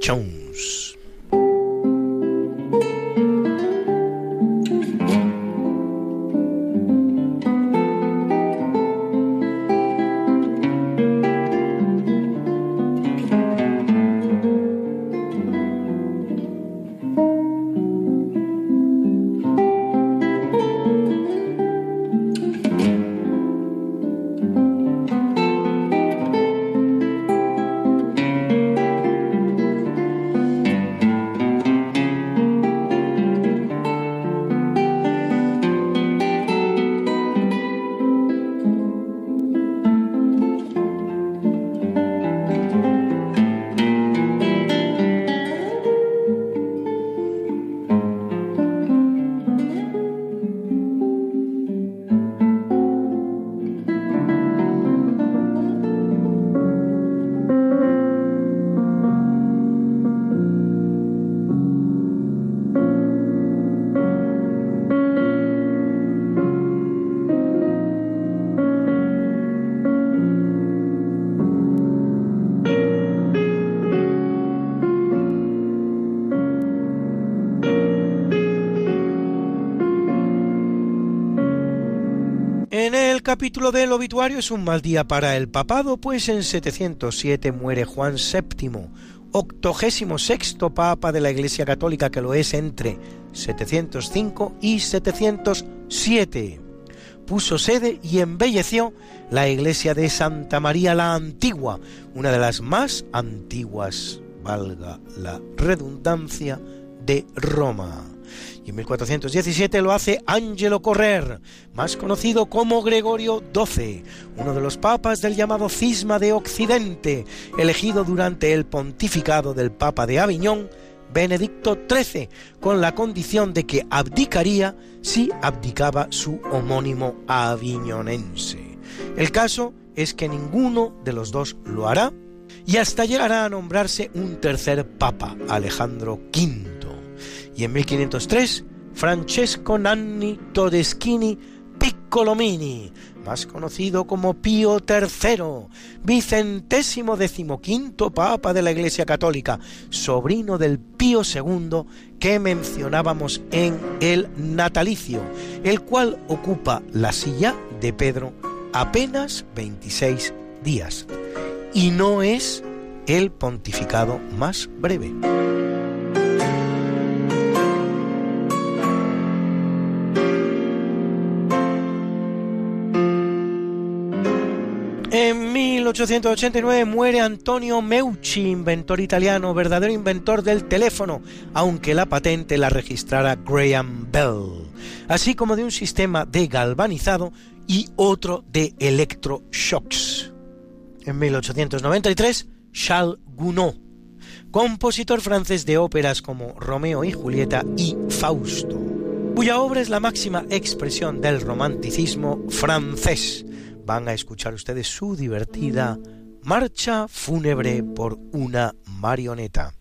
Jones. Capítulo del obituario es un mal día para el papado, pues en 707 muere Juan VII, octogésimo sexto papa de la Iglesia Católica que lo es entre 705 y 707. Puso sede y embelleció la iglesia de Santa María la Antigua, una de las más antiguas, valga la redundancia, de Roma. Y en 1417 lo hace Angelo Correr, más conocido como Gregorio XII, uno de los papas del llamado Cisma de Occidente, elegido durante el pontificado del Papa de Aviñón, Benedicto XIII, con la condición de que abdicaría si abdicaba su homónimo aviñonense. El caso es que ninguno de los dos lo hará y hasta llegará a nombrarse un tercer papa, Alejandro V. Y en 1503, Francesco Nanni Todeschini Piccolomini, más conocido como Pío III, vicentésimo decimoquinto Papa de la Iglesia Católica, sobrino del Pío II que mencionábamos en el natalicio, el cual ocupa la silla de Pedro apenas 26 días. Y no es el pontificado más breve. En 1889 muere Antonio Meucci, inventor italiano, verdadero inventor del teléfono, aunque la patente la registrara Graham Bell, así como de un sistema de galvanizado y otro de electroshocks. En 1893, Charles Gounod, compositor francés de óperas como Romeo y Julieta y Fausto, cuya obra es la máxima expresión del romanticismo francés. Van a escuchar ustedes su divertida Marcha fúnebre por una marioneta,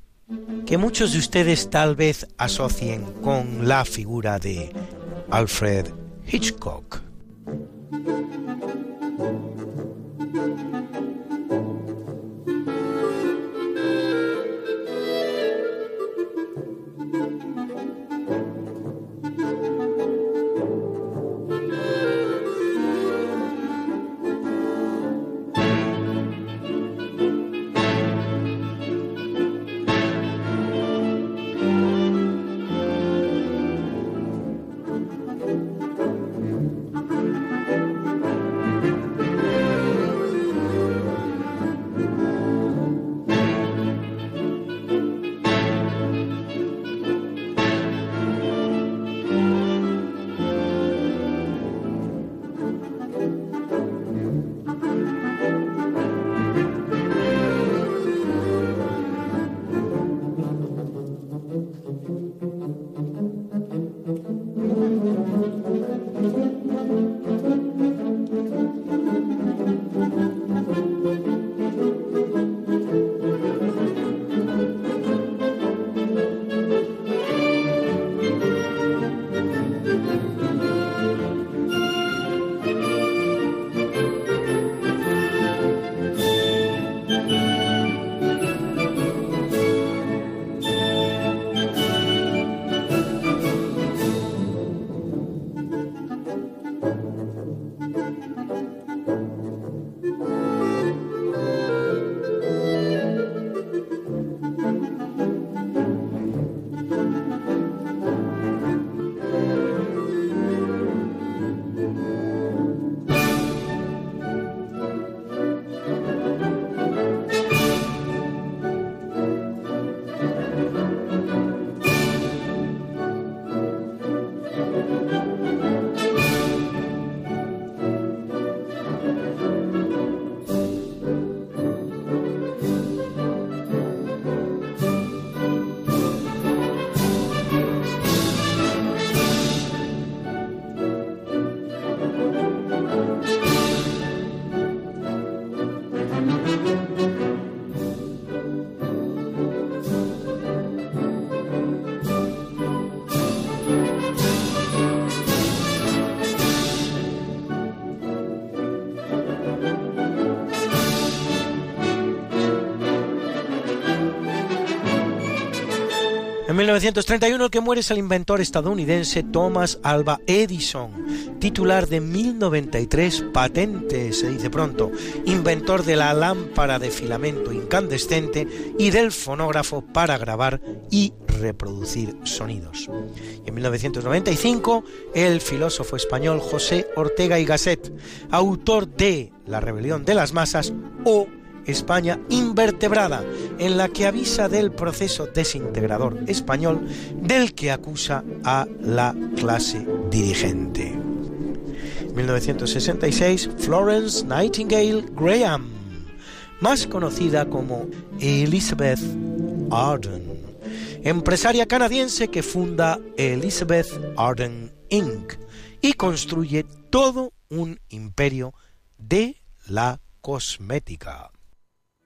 que muchos de ustedes tal vez asocien con la figura de Alfred Hitchcock. 1931 el que muere es el inventor estadounidense Thomas Alva Edison, titular de 1093 patentes, se dice pronto, inventor de la lámpara de filamento incandescente y del fonógrafo para grabar y reproducir sonidos. Y en 1995 el filósofo español José Ortega y Gasset, autor de La rebelión de las masas o España invertebrada, en la que avisa del proceso desintegrador español del que acusa a la clase dirigente. 1966, Florence Nightingale Graham, más conocida como Elizabeth Arden, empresaria canadiense que funda Elizabeth Arden Inc. y construye todo un imperio de la cosmética.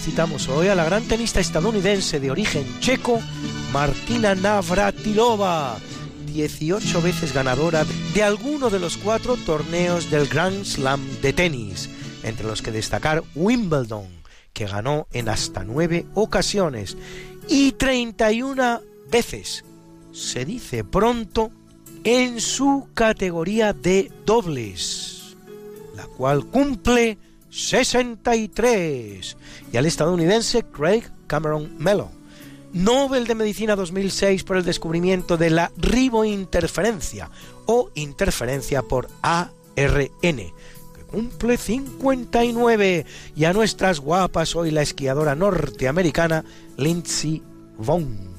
Felicitamos hoy a la gran tenista estadounidense de origen checo, Martina Navratilova, 18 veces ganadora de alguno de los cuatro torneos del Grand Slam de tenis, entre los que destacar Wimbledon, que ganó en hasta nueve ocasiones, y 31 veces, se dice pronto, en su categoría de dobles, la cual cumple 63, y al estadounidense Craig Cameron Mello, Nobel de Medicina 2006 por el descubrimiento de la ribointerferencia o interferencia por ARN, que cumple 59, y a nuestras guapas hoy la esquiadora norteamericana Lindsey Vonn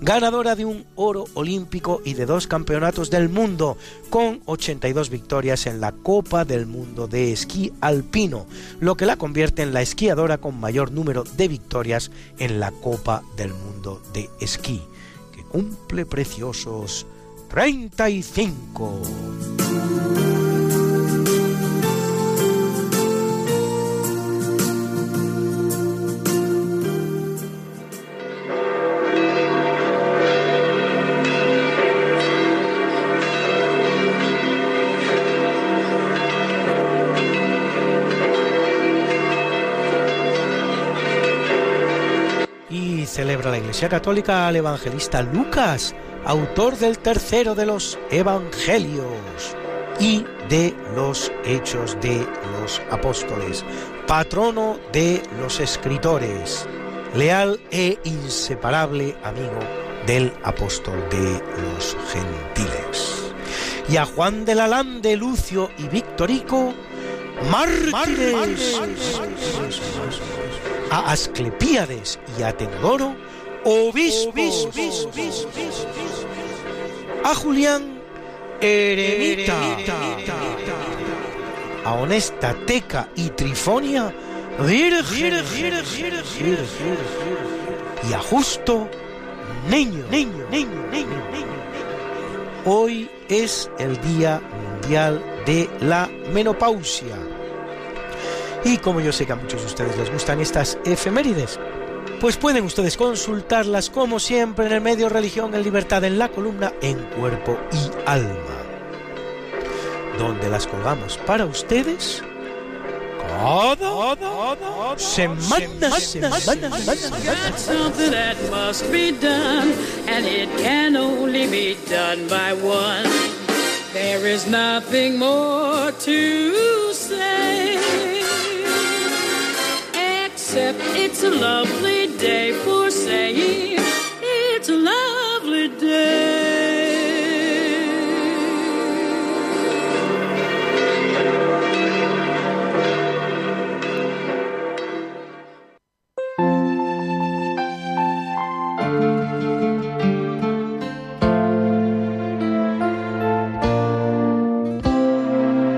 ganadora de un oro olímpico y de dos campeonatos del mundo, con 82 victorias en la Copa del Mundo de Esquí Alpino, lo que la convierte en la esquiadora con mayor número de victorias en la Copa del Mundo de Esquí, que cumple preciosos 35. Iglesia Católica al evangelista Lucas, autor del tercero de los Evangelios y de los Hechos de los Apóstoles, patrono de los escritores, leal e inseparable amigo del apóstol de los gentiles. Y a Juan de la Lande, Lucio y Victorico, mártires. A Asclepíades y a Teodoro, obispos. A Julián, eremita. A Honesta, Teca y Trifonia, virgen. Y a Justo, niño. Hoy es el Día Mundial de la Menopausia. Y como yo sé que a muchos de ustedes les gustan estas efemérides, pues pueden ustedes consultarlas como siempre en el medio Religión en Libertad en la columna En Cuerpo y Alma, donde las colgamos para ustedes cada semana, semana, Got something that must be done, and it can only be done by one. There is nothing more to say, except it's a lovely day for saying it's a lovely day.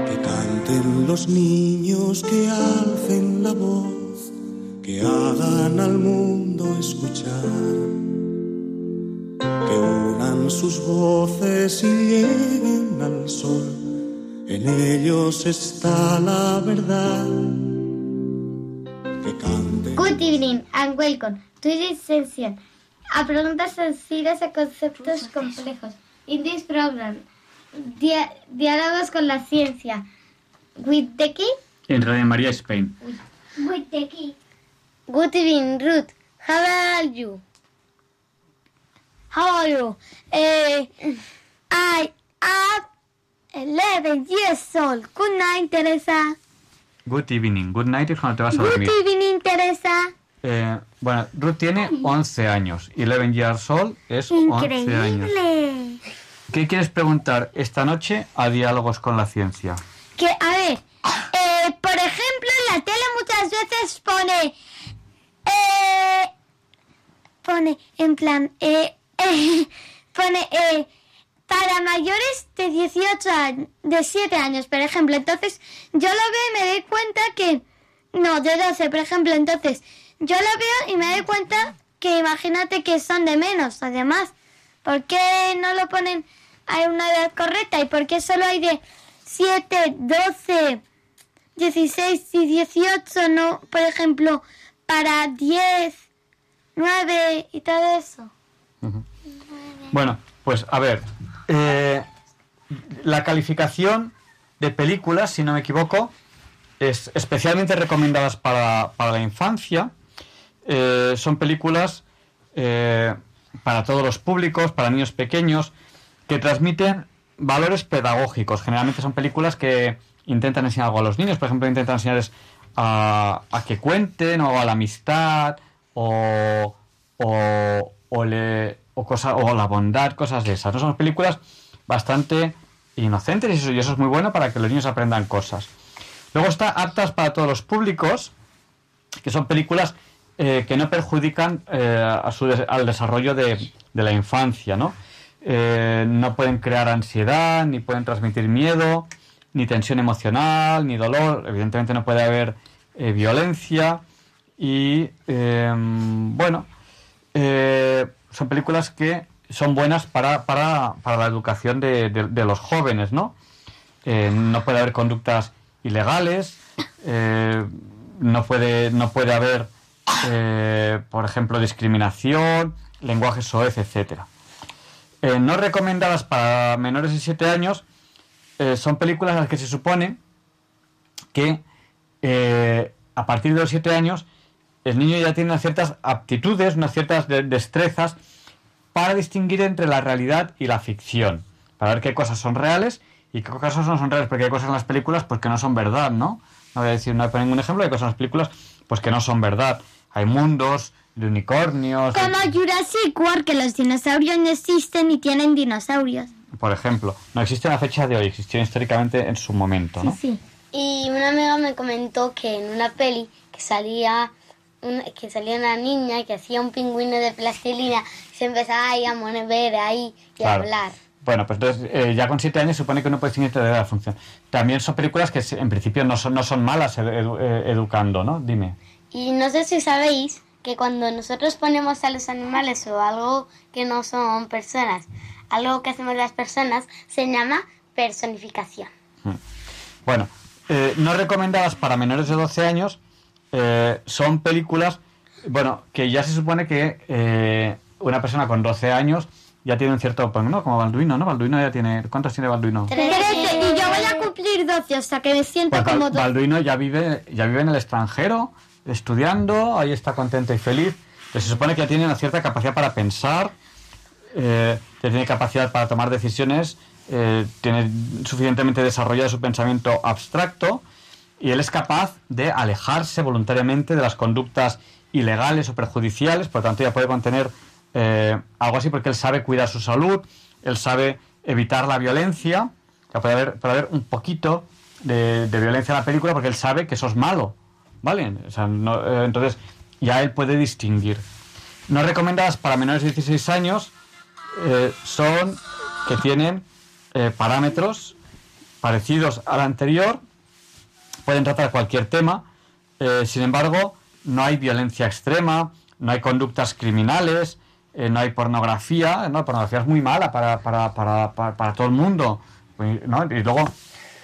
Que canten los niños, que alcen la voz, que hagan al mundo escuchar, que unan sus voces y lleguen al sol. En ellos está la verdad. Que canten. Good evening and welcome to this session. A preguntas sencillas a conceptos complejos. In this program, dia- diálogos con la ciencia. With the key? En Radio María Spain. With the key. Good evening, Ruth. How are you? How are you? Eh, I am 11 years old. Good night, Teresa. Good evening. Good night es cuando te vas a Good dormir. evening, Teresa. Eh, bueno, Ruth tiene 11 años. 11 years old es 11 años. Increíble. ¿Qué quieres preguntar esta noche a Diálogos con la Ciencia? Que, a ver, eh, por ejemplo, en la tele muchas veces pone. Eh, pone, en plan. Eh, eh, pone. Eh, para mayores de 18 años, de 7 años, por ejemplo. Entonces, yo lo veo y me doy cuenta que. No, de 12, por ejemplo. Entonces, yo lo veo y me doy cuenta que imagínate que son de menos, además. ¿Por qué no lo ponen a una edad correcta? ¿Y por qué solo hay de 7, 12, 16 y 18, no? Por ejemplo, para 10, 9 y todo eso. Bueno, pues a ver. eh, la calificación de películas, si no me equivoco, es especialmente recomendadas para, para la infancia. Eh, son películas eh, para todos los públicos, para niños pequeños, que transmiten valores pedagógicos. Generalmente son películas que intentan enseñar algo a los niños. Por ejemplo, intentan enseñarles a, que cuenten o a la amistad o, o, o, le- o, cosa- o la bondad, cosas de esas. ¿no? Son películas bastante inocentes y eso, y eso es muy bueno para que los niños aprendan cosas. Luego está aptas para todos los públicos, que son películas eh, que no perjudican eh, a su des- al desarrollo de, de la infancia, ¿no? Eh, no pueden crear ansiedad, ni pueden transmitir miedo, ni tensión emocional, ni dolor. Evidentemente no puede haber eh, violencia. Y eh, bueno, eh, son películas que son buenas para, para, para la educación de, de- los jóvenes, ¿no? Eh, no puede haber conductas ilegales, no, puede, no puede haber, por ejemplo, discriminación, lenguaje soez, etcétera. No recomendadas para menores de 7 años son películas en las que se supone que eh, a partir de los 7 años el niño ya tiene unas ciertas aptitudes, unas ciertas de- destrezas para distinguir entre la realidad y la ficción, para ver qué cosas son reales y qué cosas no son reales, porque hay cosas en las películas pues que no son verdad, ¿no? No voy a decir, no voy a poner ningún ejemplo, hay cosas en las películas pues que no son verdad. Hay mundos de unicornios, de- Como Jurassic World, que los dinosaurios no existen y tienen dinosaurios. por ejemplo. No existe la fecha de hoy, existió históricamente en su momento, ¿no? Sí. Y una amiga me comentó que en una peli que salía una, que salía una niña que hacía un pingüino de plastilina se empezaba ahí a mover ahí y a hablar. Bueno, pues entonces eh, ya con siete años supone que uno puede de la función. También son películas que en principio no son, no son malas edu- eh, educando, ¿no? Dime. Y no sé si sabéis que cuando nosotros ponemos a los animales o algo que no son personas, algo que hacemos las personas, se llama personificación. Bueno, eh, no recomendadas para menores de 12 años eh, son películas, bueno, que ya se supone que eh, una persona con 12 años ya tiene un cierto, ¿no? Como Balduino, ¿no? Balduino ya tiene, ¿cuántos tiene Balduino? Trece, y yo voy a cumplir 12, o sea que me siento Pues como... Balduino ya vive, ya vive en el extranjero, estudiando, ahí está contento y feliz. Pues se supone que ya tiene una cierta capacidad para pensar, eh, que tiene capacidad para tomar decisiones, eh, tiene suficientemente desarrollado su pensamiento abstracto y él es capaz de alejarse voluntariamente de las conductas ilegales o perjudiciales, por lo tanto ya puede contener eh, algo así porque él sabe cuidar su salud, él sabe evitar la violencia, ya puede haber, puede haber un poquito de, violencia en la película porque él sabe que eso es malo, ¿vale? O sea, eh, entonces ya él puede distinguir. No recomendadas para menores de 16 años eh, son que tienen eh, parámetros parecidos al anterior, pueden tratar cualquier tema, eh, sin embargo, no hay violencia extrema, no hay conductas criminales, eh, no hay pornografía, ¿no? Pornografía es muy mala para, para, para, para, todo el mundo, ¿no? Y luego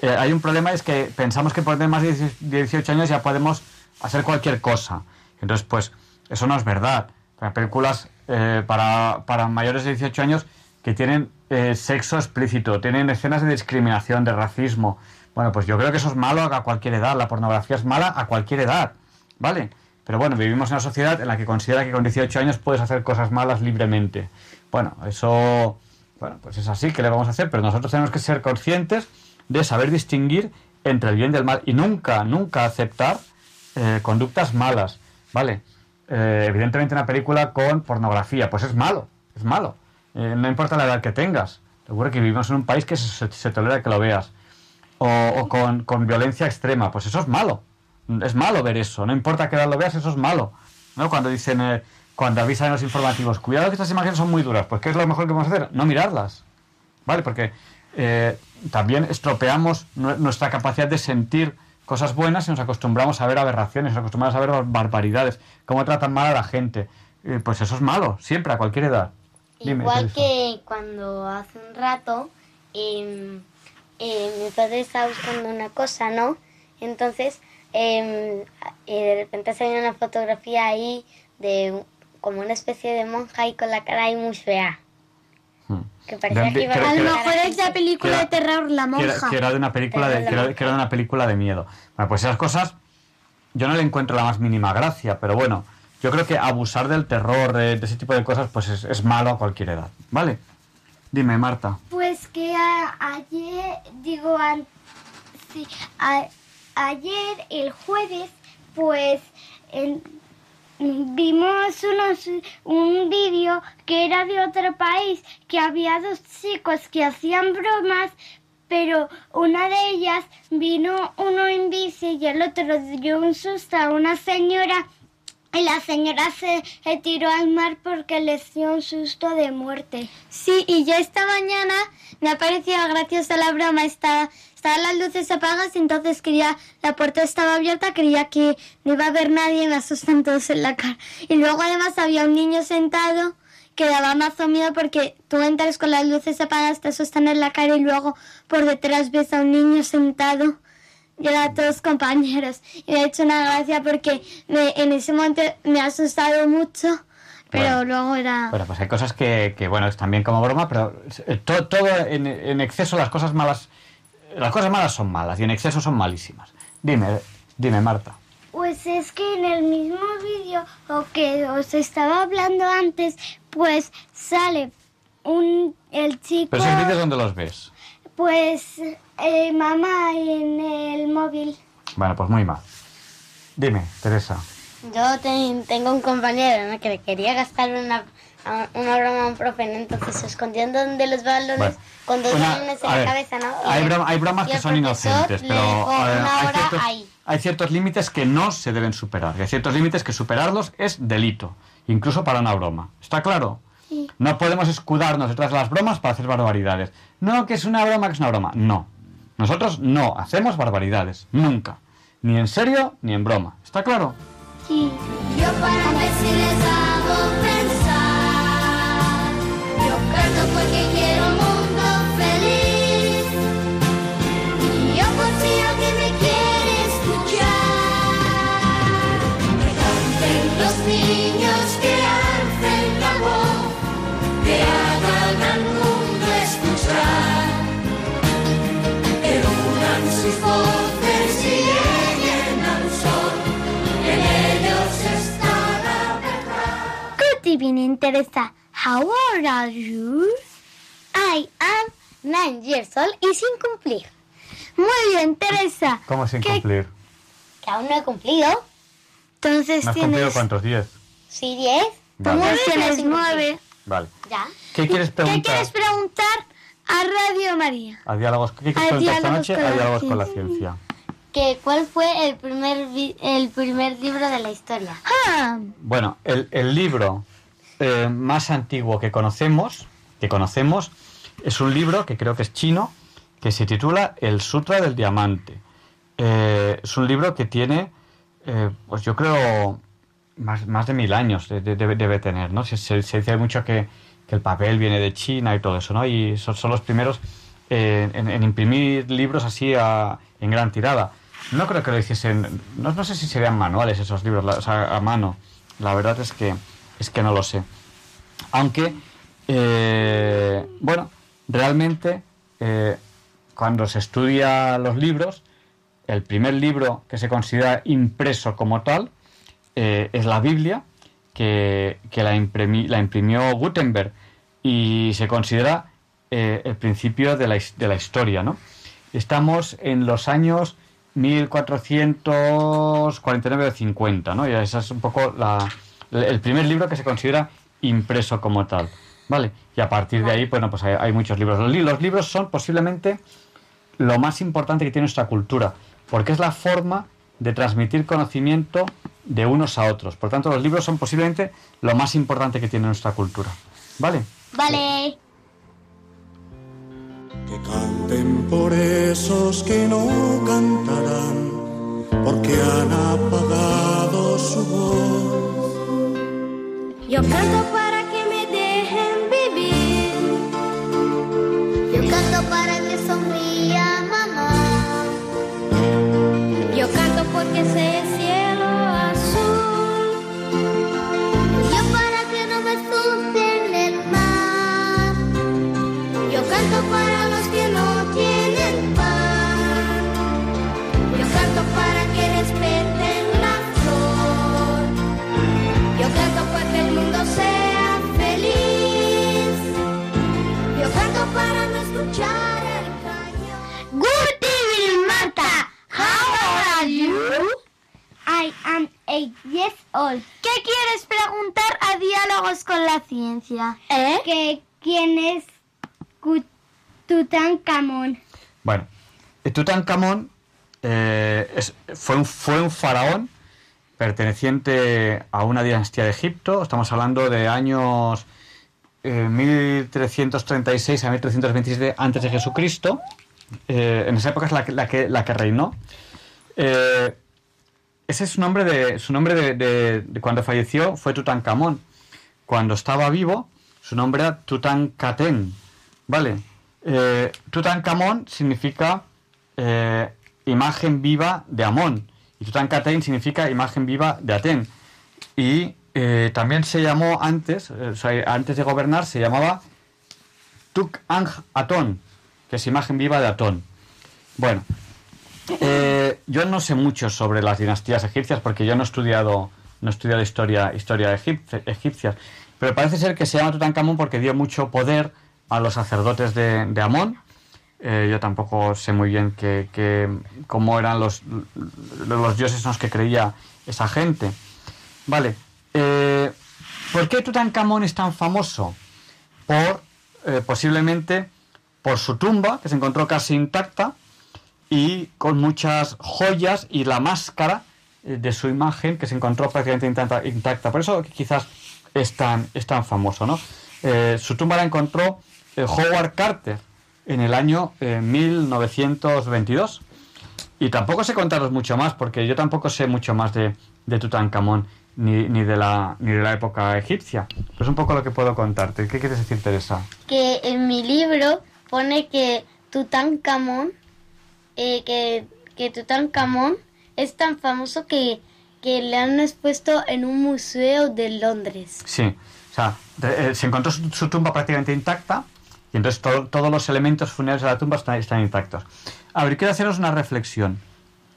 hay un problema, es que pensamos que por tener más de 18 años ya podemos hacer cualquier cosa. Entonces, pues, eso no es verdad. Hay películas para, para mayores de 18 años que tienen eh, sexo explícito, tienen escenas de discriminación, de racismo. Bueno, pues yo creo que eso es malo a cualquier edad. La pornografía es mala a cualquier edad, ¿vale? Pero bueno, vivimos en una sociedad en la que considera que con 18 años puedes hacer cosas malas libremente. Bueno, eso, bueno, pues es así que le vamos a hacer, pero nosotros tenemos que ser conscientes de saber distinguir entre el bien y el mal y nunca, nunca aceptar eh, conductas malas, ¿vale? Eh, evidentemente una película con pornografía, pues es malo, es malo. Eh, no importa la edad que tengas. Seguro que vivimos en un país que se, se tolera que lo veas. O, con, violencia extrema, pues eso es malo. Es malo ver eso, no importa qué edad lo veas, eso es malo. ¿No? Cuando dicen, eh, cuando avisan los informativos, cuidado que estas imágenes son muy duras, pues ¿qué es lo mejor que podemos hacer? No mirarlas. ¿Vale? Porque eh, también estropeamos nu- nuestra capacidad de sentir cosas buenas y nos acostumbramos a ver aberraciones, nos acostumbramos a ver bar- barbaridades, cómo tratan mal a la gente. Eh, pues eso es malo, siempre, a cualquier edad. Dime, Igual Teresa. que cuando hace un rato em, eh, mi padre estaba buscando una cosa, ¿no? Entonces, em, y de repente salió una fotografía ahí de como una especie de monja y con la cara ahí muy fea. Que parecía De- que iba a A lo mejor es la película que de era- terror La que era, Monja. que era de una película de, que era, que era de una película de miedo. Bueno, pues esas cosas yo no le encuentro la más mínima gracia, pero bueno, yo creo que abusar del terror, de, ese tipo de cosas, pues es, es malo a cualquier edad, ¿vale? Dime, Marta. Pues que ayer, digo, ayer, el jueves, pues vimos unos, un vídeo que era de otro país, que había dos chicos que hacían bromas, pero una de ellas vino uno en bici y el otro dio un susto a una señora la señora se, tiró al mar porque le dio un susto de muerte. Sí, y yo esta mañana me ha parecido graciosa la broma. Estaba, estaban las luces apagadas y entonces quería, la puerta estaba abierta, creía que no iba a haber nadie y me asustan todos en la cara. Y luego además había un niño sentado que daba mazo miedo porque tú entras con las luces apagadas, te asustan en la cara y luego por detrás ves a un niño sentado y eran todos compañeros. Y me ha hecho una gracia porque me- en ese momento me ha asustado mucho, pero Bueno. luego era... Bueno, pues hay cosas que, que, bueno, están bien como broma, pero eh, to- todo en, en exceso, las cosas malas, las cosas malas son malas y en exceso son malísimas. Dime, dime, Marta. Pues es que en el mismo vídeo o que os estaba hablando antes, pues sale un el chico, Pero esos vídeos, ¿dónde los ves? Pues eh, mamá en el móvil. Bueno, pues muy mal. Dime, Teresa. Yo te- tengo un compañero ¿no? que le quería gastar una, a- una broma a un profe, ¿no? entonces se escondían donde los balones Bueno, con dos una- balones en la ver, cabeza, ¿no? Y Hay, el- broma- hay bromas que son inocentes, pero hay, ciertos, hay ciertos límites que no se deben superar. Hay ciertos límites que superarlos es delito, incluso para una broma. ¿Está claro? No podemos escudarnos detrás de las bromas para hacer barbaridades. No, que es una broma, que es una broma. No. Nosotros no hacemos barbaridades. Nunca. Ni en serio, ni en broma. ¿Está claro? Sí. Yo para ver si les hago pensar. Yo canto porque quiero un verdad. Good evening, Teresa. How old are you? I am nine years old y sin cumplir. Muy bien, Teresa. ¿Cómo sin ¿Qué- cumplir? Que aún no he cumplido. Entonces ¿No has cumplido cuántos? Diez. Sí, diez. Vale. Pero tienes nueve. Vale. Ya. ¿Qué quieres ¿Qué preguntar? quieres preguntar a Radio María? A diálogos, ¿Qué quieres A preguntar esta noche? A diálogos con la ciencia. Que, ¿Cuál fue el primer, vi- el primer libro de la historia? Ah, Bueno, el, el libro eh, más antiguo que conocemos, que conocemos, es un libro que creo que es chino, que se titula El Sutra del Diamante. Eh, es un libro que tiene, eh, pues yo creo, más, más de mil años de- de- debe, tener, ¿no? Se, dice mucho que, que el papel viene de China y todo eso, ¿no? Y son, son los primeros en, imprimir libros así en gran tirada. No creo que lo hiciesen, no, no sé si serían manuales esos libros, a mano. La verdad es que, es que no lo sé. Aunque, eh, bueno, realmente eh, cuando se estudia los libros, el primer libro que se considera impreso como tal eh, es la Biblia, que, que la, imprimi- la imprimió Gutenberg y se considera el principio de la, de la historia, ¿no? estamos en los años 1449 o 50, ¿no? Y ese es un poco la, el primer libro que se considera impreso como tal, ¿vale? Y a partir de ahí, bueno, pues hay, hay muchos libros. Los, li- los libros son posiblemente lo más importante que tiene nuestra cultura, porque es la forma de transmitir conocimiento de unos a otros. Por tanto, los libros son posiblemente lo más importante que tiene nuestra cultura, ¿vale? Vale. Canten por esos que no cantarán, porque han apagado su voz. Yo canto para que me dejen vivir. Yo canto para que sonría mamá. Yo canto porque sé eight years old. ¿Qué quieres preguntar a Diálogos con la Ciencia? ¿Eh? Que quién es Tutankamón. Bueno, eh, Tutankamón eh, es- fue, un, fue un faraón perteneciente a una dinastía de Egipto. Estamos hablando de años eh, 1336 a 1327 antes de Jesucristo. Eh, en esa época es la que, la que, la que reinó. Eh, ese es su nombre de su nombre de, de- cuando falleció fue Tutankamón. Cuando estaba vivo, su nombre era Tutankaten. ¿Vale? Eh, Tutankamón significa eh, imagen viva de Amón. Y Tutankaten significa imagen viva de Aten. Y eh, también se llamó antes, antes de gobernar, se llamaba Tuk Ang Atón, que es imagen viva de Atón. Bueno, eh, yo no sé mucho sobre las dinastías egipcias porque yo no he estudiado, no he estudiado historia, historia egipcia. Pero parece ser que se llama Tutankamón porque dio mucho poder a los sacerdotes de, de Amón. Eh, yo tampoco sé muy bien que, cómo eran los, los dioses en los que creía esa gente. Vale. eh, ¿Por qué Tutankamón es tan famoso? Por, posiblemente, por su tumba, que se encontró casi intacta, y con muchas joyas y la máscara eh, de su imagen que se encontró prácticamente intacta. intacta. Por eso quizás es tan, es tan famoso, ¿no? Eh, su tumba la encontró eh, Howard Carter en el año eh, 1922. Y tampoco sé contaros mucho más, porque yo tampoco sé mucho más de, de Tutankamón ni, ni, de la, ni de la época egipcia. Pero es un poco lo que puedo contarte. ¿Qué quieres decir, Teresa? que en mi libro pone que Tutankamón, eh, que, que Tutankamón es tan famoso que, que le han expuesto en un museo de Londres. Sí, o sea, eh, se encontró su, tumba prácticamente intacta y entonces to- todos los elementos funerarios de la tumba están, intactos. A ver, quiero haceros una reflexión.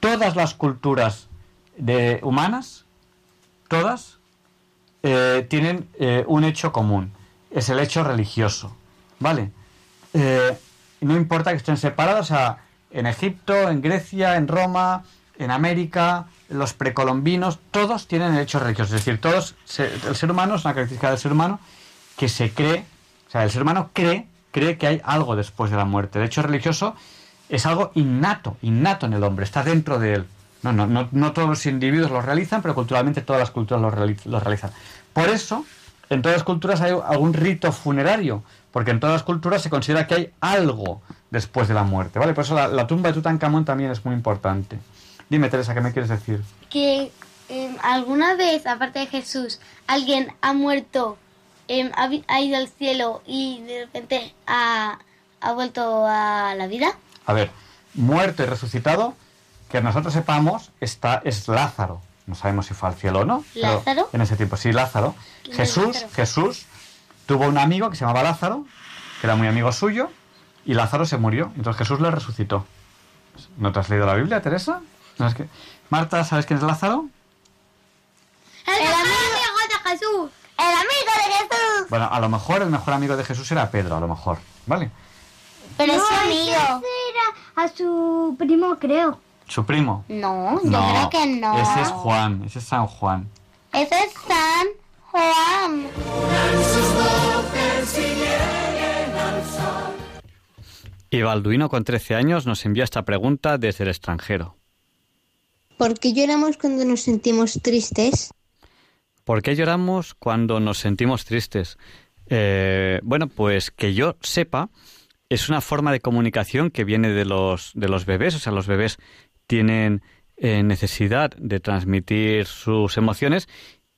Todas las culturas humanas, todas, eh, tienen un hecho común. Es el hecho religioso. ¿Vale? No importa que estén separados, o sea, en Egipto, en Grecia, en Roma, en América, los precolombinos, todos tienen el hecho religioso. Es decir, todos, el ser humano es una característica del ser humano que se cree, o sea, el ser humano cree, cree que hay algo después de la muerte. El hecho religioso es algo innato, innato en el hombre, está dentro de él. No, no, no, no todos los individuos lo realizan, pero culturalmente todas las culturas lo realizan. Por eso, en todas las culturas hay algún rito funerario, porque en todas las culturas se considera que hay algo después de la muerte, ¿vale? Por eso la, la tumba de Tutankamón también es muy importante. Dime, Teresa, ¿qué me quieres decir? Que em, alguna vez, aparte de Jesús, alguien ha muerto, em, ha ido al cielo y de repente ha, ha vuelto a la vida. A ver, muerto y resucitado, que nosotros sepamos, está, es Lázaro. No sabemos si fue al cielo o no. pero ¿Lázaro? En ese tiempo, sí, Lázaro. ¿Quién es Jesús, Lázaro? Jesús tuvo un amigo que se llamaba Lázaro, que era muy amigo suyo, y Lázaro se murió. Entonces Jesús le resucitó. ¿No te has leído la Biblia, Teresa? ¿No es que... Marta, ¿sabes quién es Lázaro? El, amigo de Jesús. El amigo de Jesús. Bueno, a lo mejor el mejor amigo de Jesús era Pedro, a lo mejor. ¿Vale? Pero es ese amigo. era a su primo, creo. ¿Su primo? No, yo creo que no. Ese es Juan, ese es San Juan. Ese es San Juan. Y Balduino, con 13 años, nos envía esta pregunta desde el extranjero. ¿Por qué lloramos cuando nos sentimos tristes? ¿Por qué lloramos cuando nos sentimos tristes? Eh, bueno, pues que yo sepa, es una forma de comunicación que viene de los, de los bebés. O sea, los bebés tienen eh, necesidad de transmitir sus emociones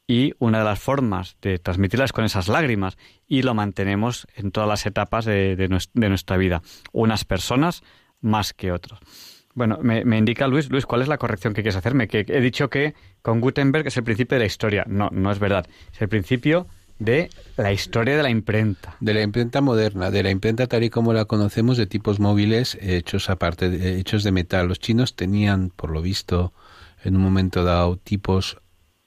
y una de las formas de transmitirlas con esas lágrimas y lo mantenemos en todas las etapas de, de, nuestra vida. Unas personas más que otros. Bueno, me, me, indica Luis, Luis, ¿cuál es la corrección que quieres hacerme? Que he dicho que con Gutenberg es el principio de la historia. No, no es verdad. Es el principio de la historia de la imprenta. De la imprenta moderna, de la imprenta tal y como la conocemos, de tipos móviles hechos aparte, de, hechos de metal. Los chinos tenían, por lo visto, en un momento dado, tipos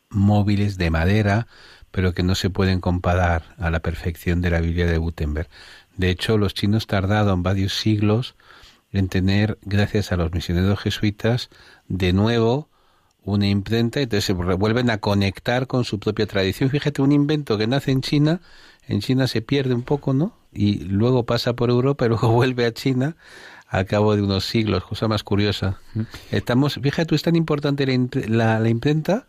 móviles de madera, pero que no se pueden comparar a la perfección de la Biblia de Gutenberg. De hecho, los chinos tardaron varios siglos en tener, gracias a los misioneros jesuitas, de nuevo una imprenta, entonces se vuelven a conectar con su propia tradición. Fíjate, un invento que nace en China, en China se pierde un poco, ¿no? Y luego pasa por Europa y luego vuelve a China al cabo de unos siglos, cosa más curiosa. Estamos, fíjate, es tan importante la, la imprenta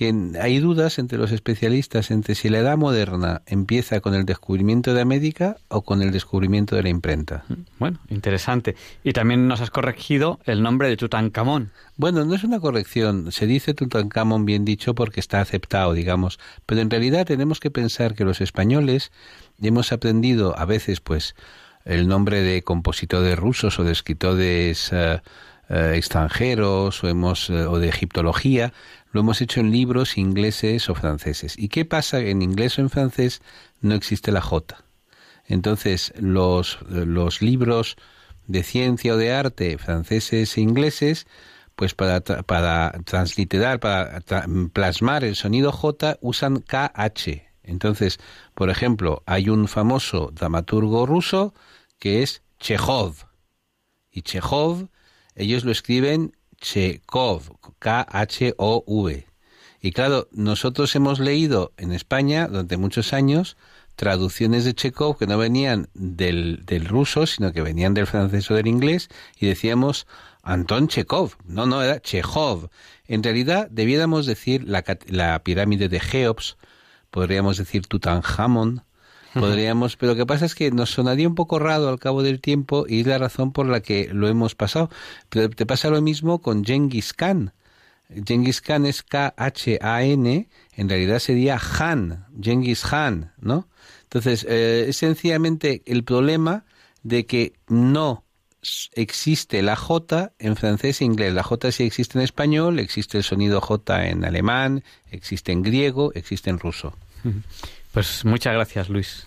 que hay dudas entre los especialistas entre si la edad moderna empieza con el descubrimiento de América o con el descubrimiento de la imprenta. Bueno, interesante. Y también nos has corregido el nombre de Tutankamón. Bueno, no es una corrección, se dice Tutankamón bien dicho porque está aceptado, digamos, pero en realidad tenemos que pensar que los españoles hemos aprendido a veces pues el nombre de compositores rusos o de escritores uh, uh, extranjeros o hemos uh, o de egiptología lo hemos hecho en libros ingleses o franceses. ¿Y qué pasa? En inglés o en francés no existe la J. Entonces, los, los libros de ciencia o de arte franceses e ingleses, pues para, para transliterar, para plasmar el sonido J, usan KH. Entonces, por ejemplo, hay un famoso dramaturgo ruso que es Chekhov. Y Chekhov, ellos lo escriben Chekhov, K-H-O-V. Y claro, nosotros hemos leído en España durante muchos años traducciones de Chekhov que no venían del, del ruso, sino que venían del francés o del inglés, y decíamos Anton Chekhov. No, no, era Chekhov. En realidad, debiéramos decir la, la pirámide de Geops, podríamos decir Tutankamón, podríamos, pero lo que pasa es que nos sonaría un poco raro al cabo del tiempo y es la razón por la que lo hemos pasado. Pero te pasa lo mismo con Genghis Khan. Genghis Khan es K-H-A-N, en realidad sería Han, Genghis Khan, ¿no? Entonces, eh, es sencillamente el problema de que no existe la J en francés e inglés. La J sí existe en español, existe el sonido J en alemán, existe en griego, existe en ruso. Pues muchas gracias, Luis.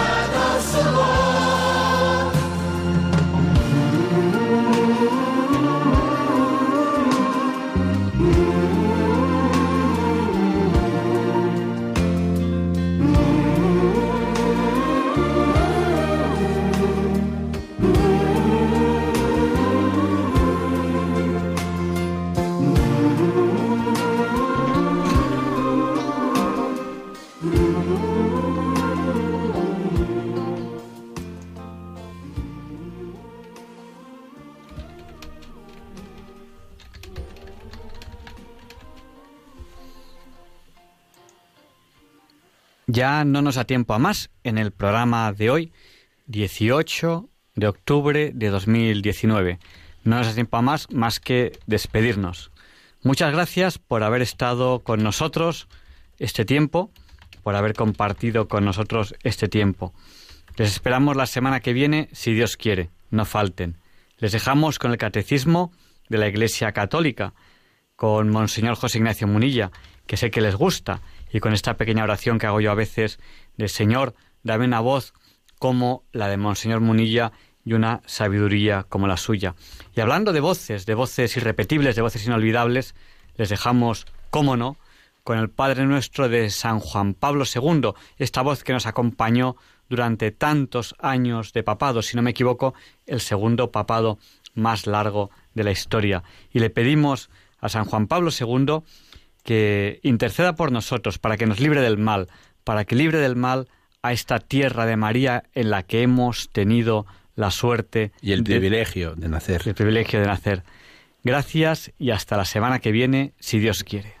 Ya no nos da tiempo a más en el programa de hoy, 18 de octubre de 2019. No nos da tiempo a más más que despedirnos. Muchas gracias por haber estado con nosotros este tiempo, por haber compartido con nosotros este tiempo. Les esperamos la semana que viene, si Dios quiere, no falten. Les dejamos con el Catecismo de la Iglesia Católica, con Monseñor José Ignacio Munilla, que sé que les gusta y con esta pequeña oración que hago yo a veces de Señor, dame una voz como la de Monseñor Munilla y una sabiduría como la suya. Y hablando de voces, de voces irrepetibles, de voces inolvidables, les dejamos, cómo no, con el Padre Nuestro de San Juan Pablo II, esta voz que nos acompañó durante tantos años de papado, si no me equivoco, el segundo papado más largo de la historia. Y le pedimos a San Juan Pablo II que interceda por nosotros para que nos libre del mal, para que libre del mal a esta tierra de María en la que hemos tenido la suerte y el privilegio de, de nacer. El privilegio de nacer. Gracias y hasta la semana que viene, si Dios quiere.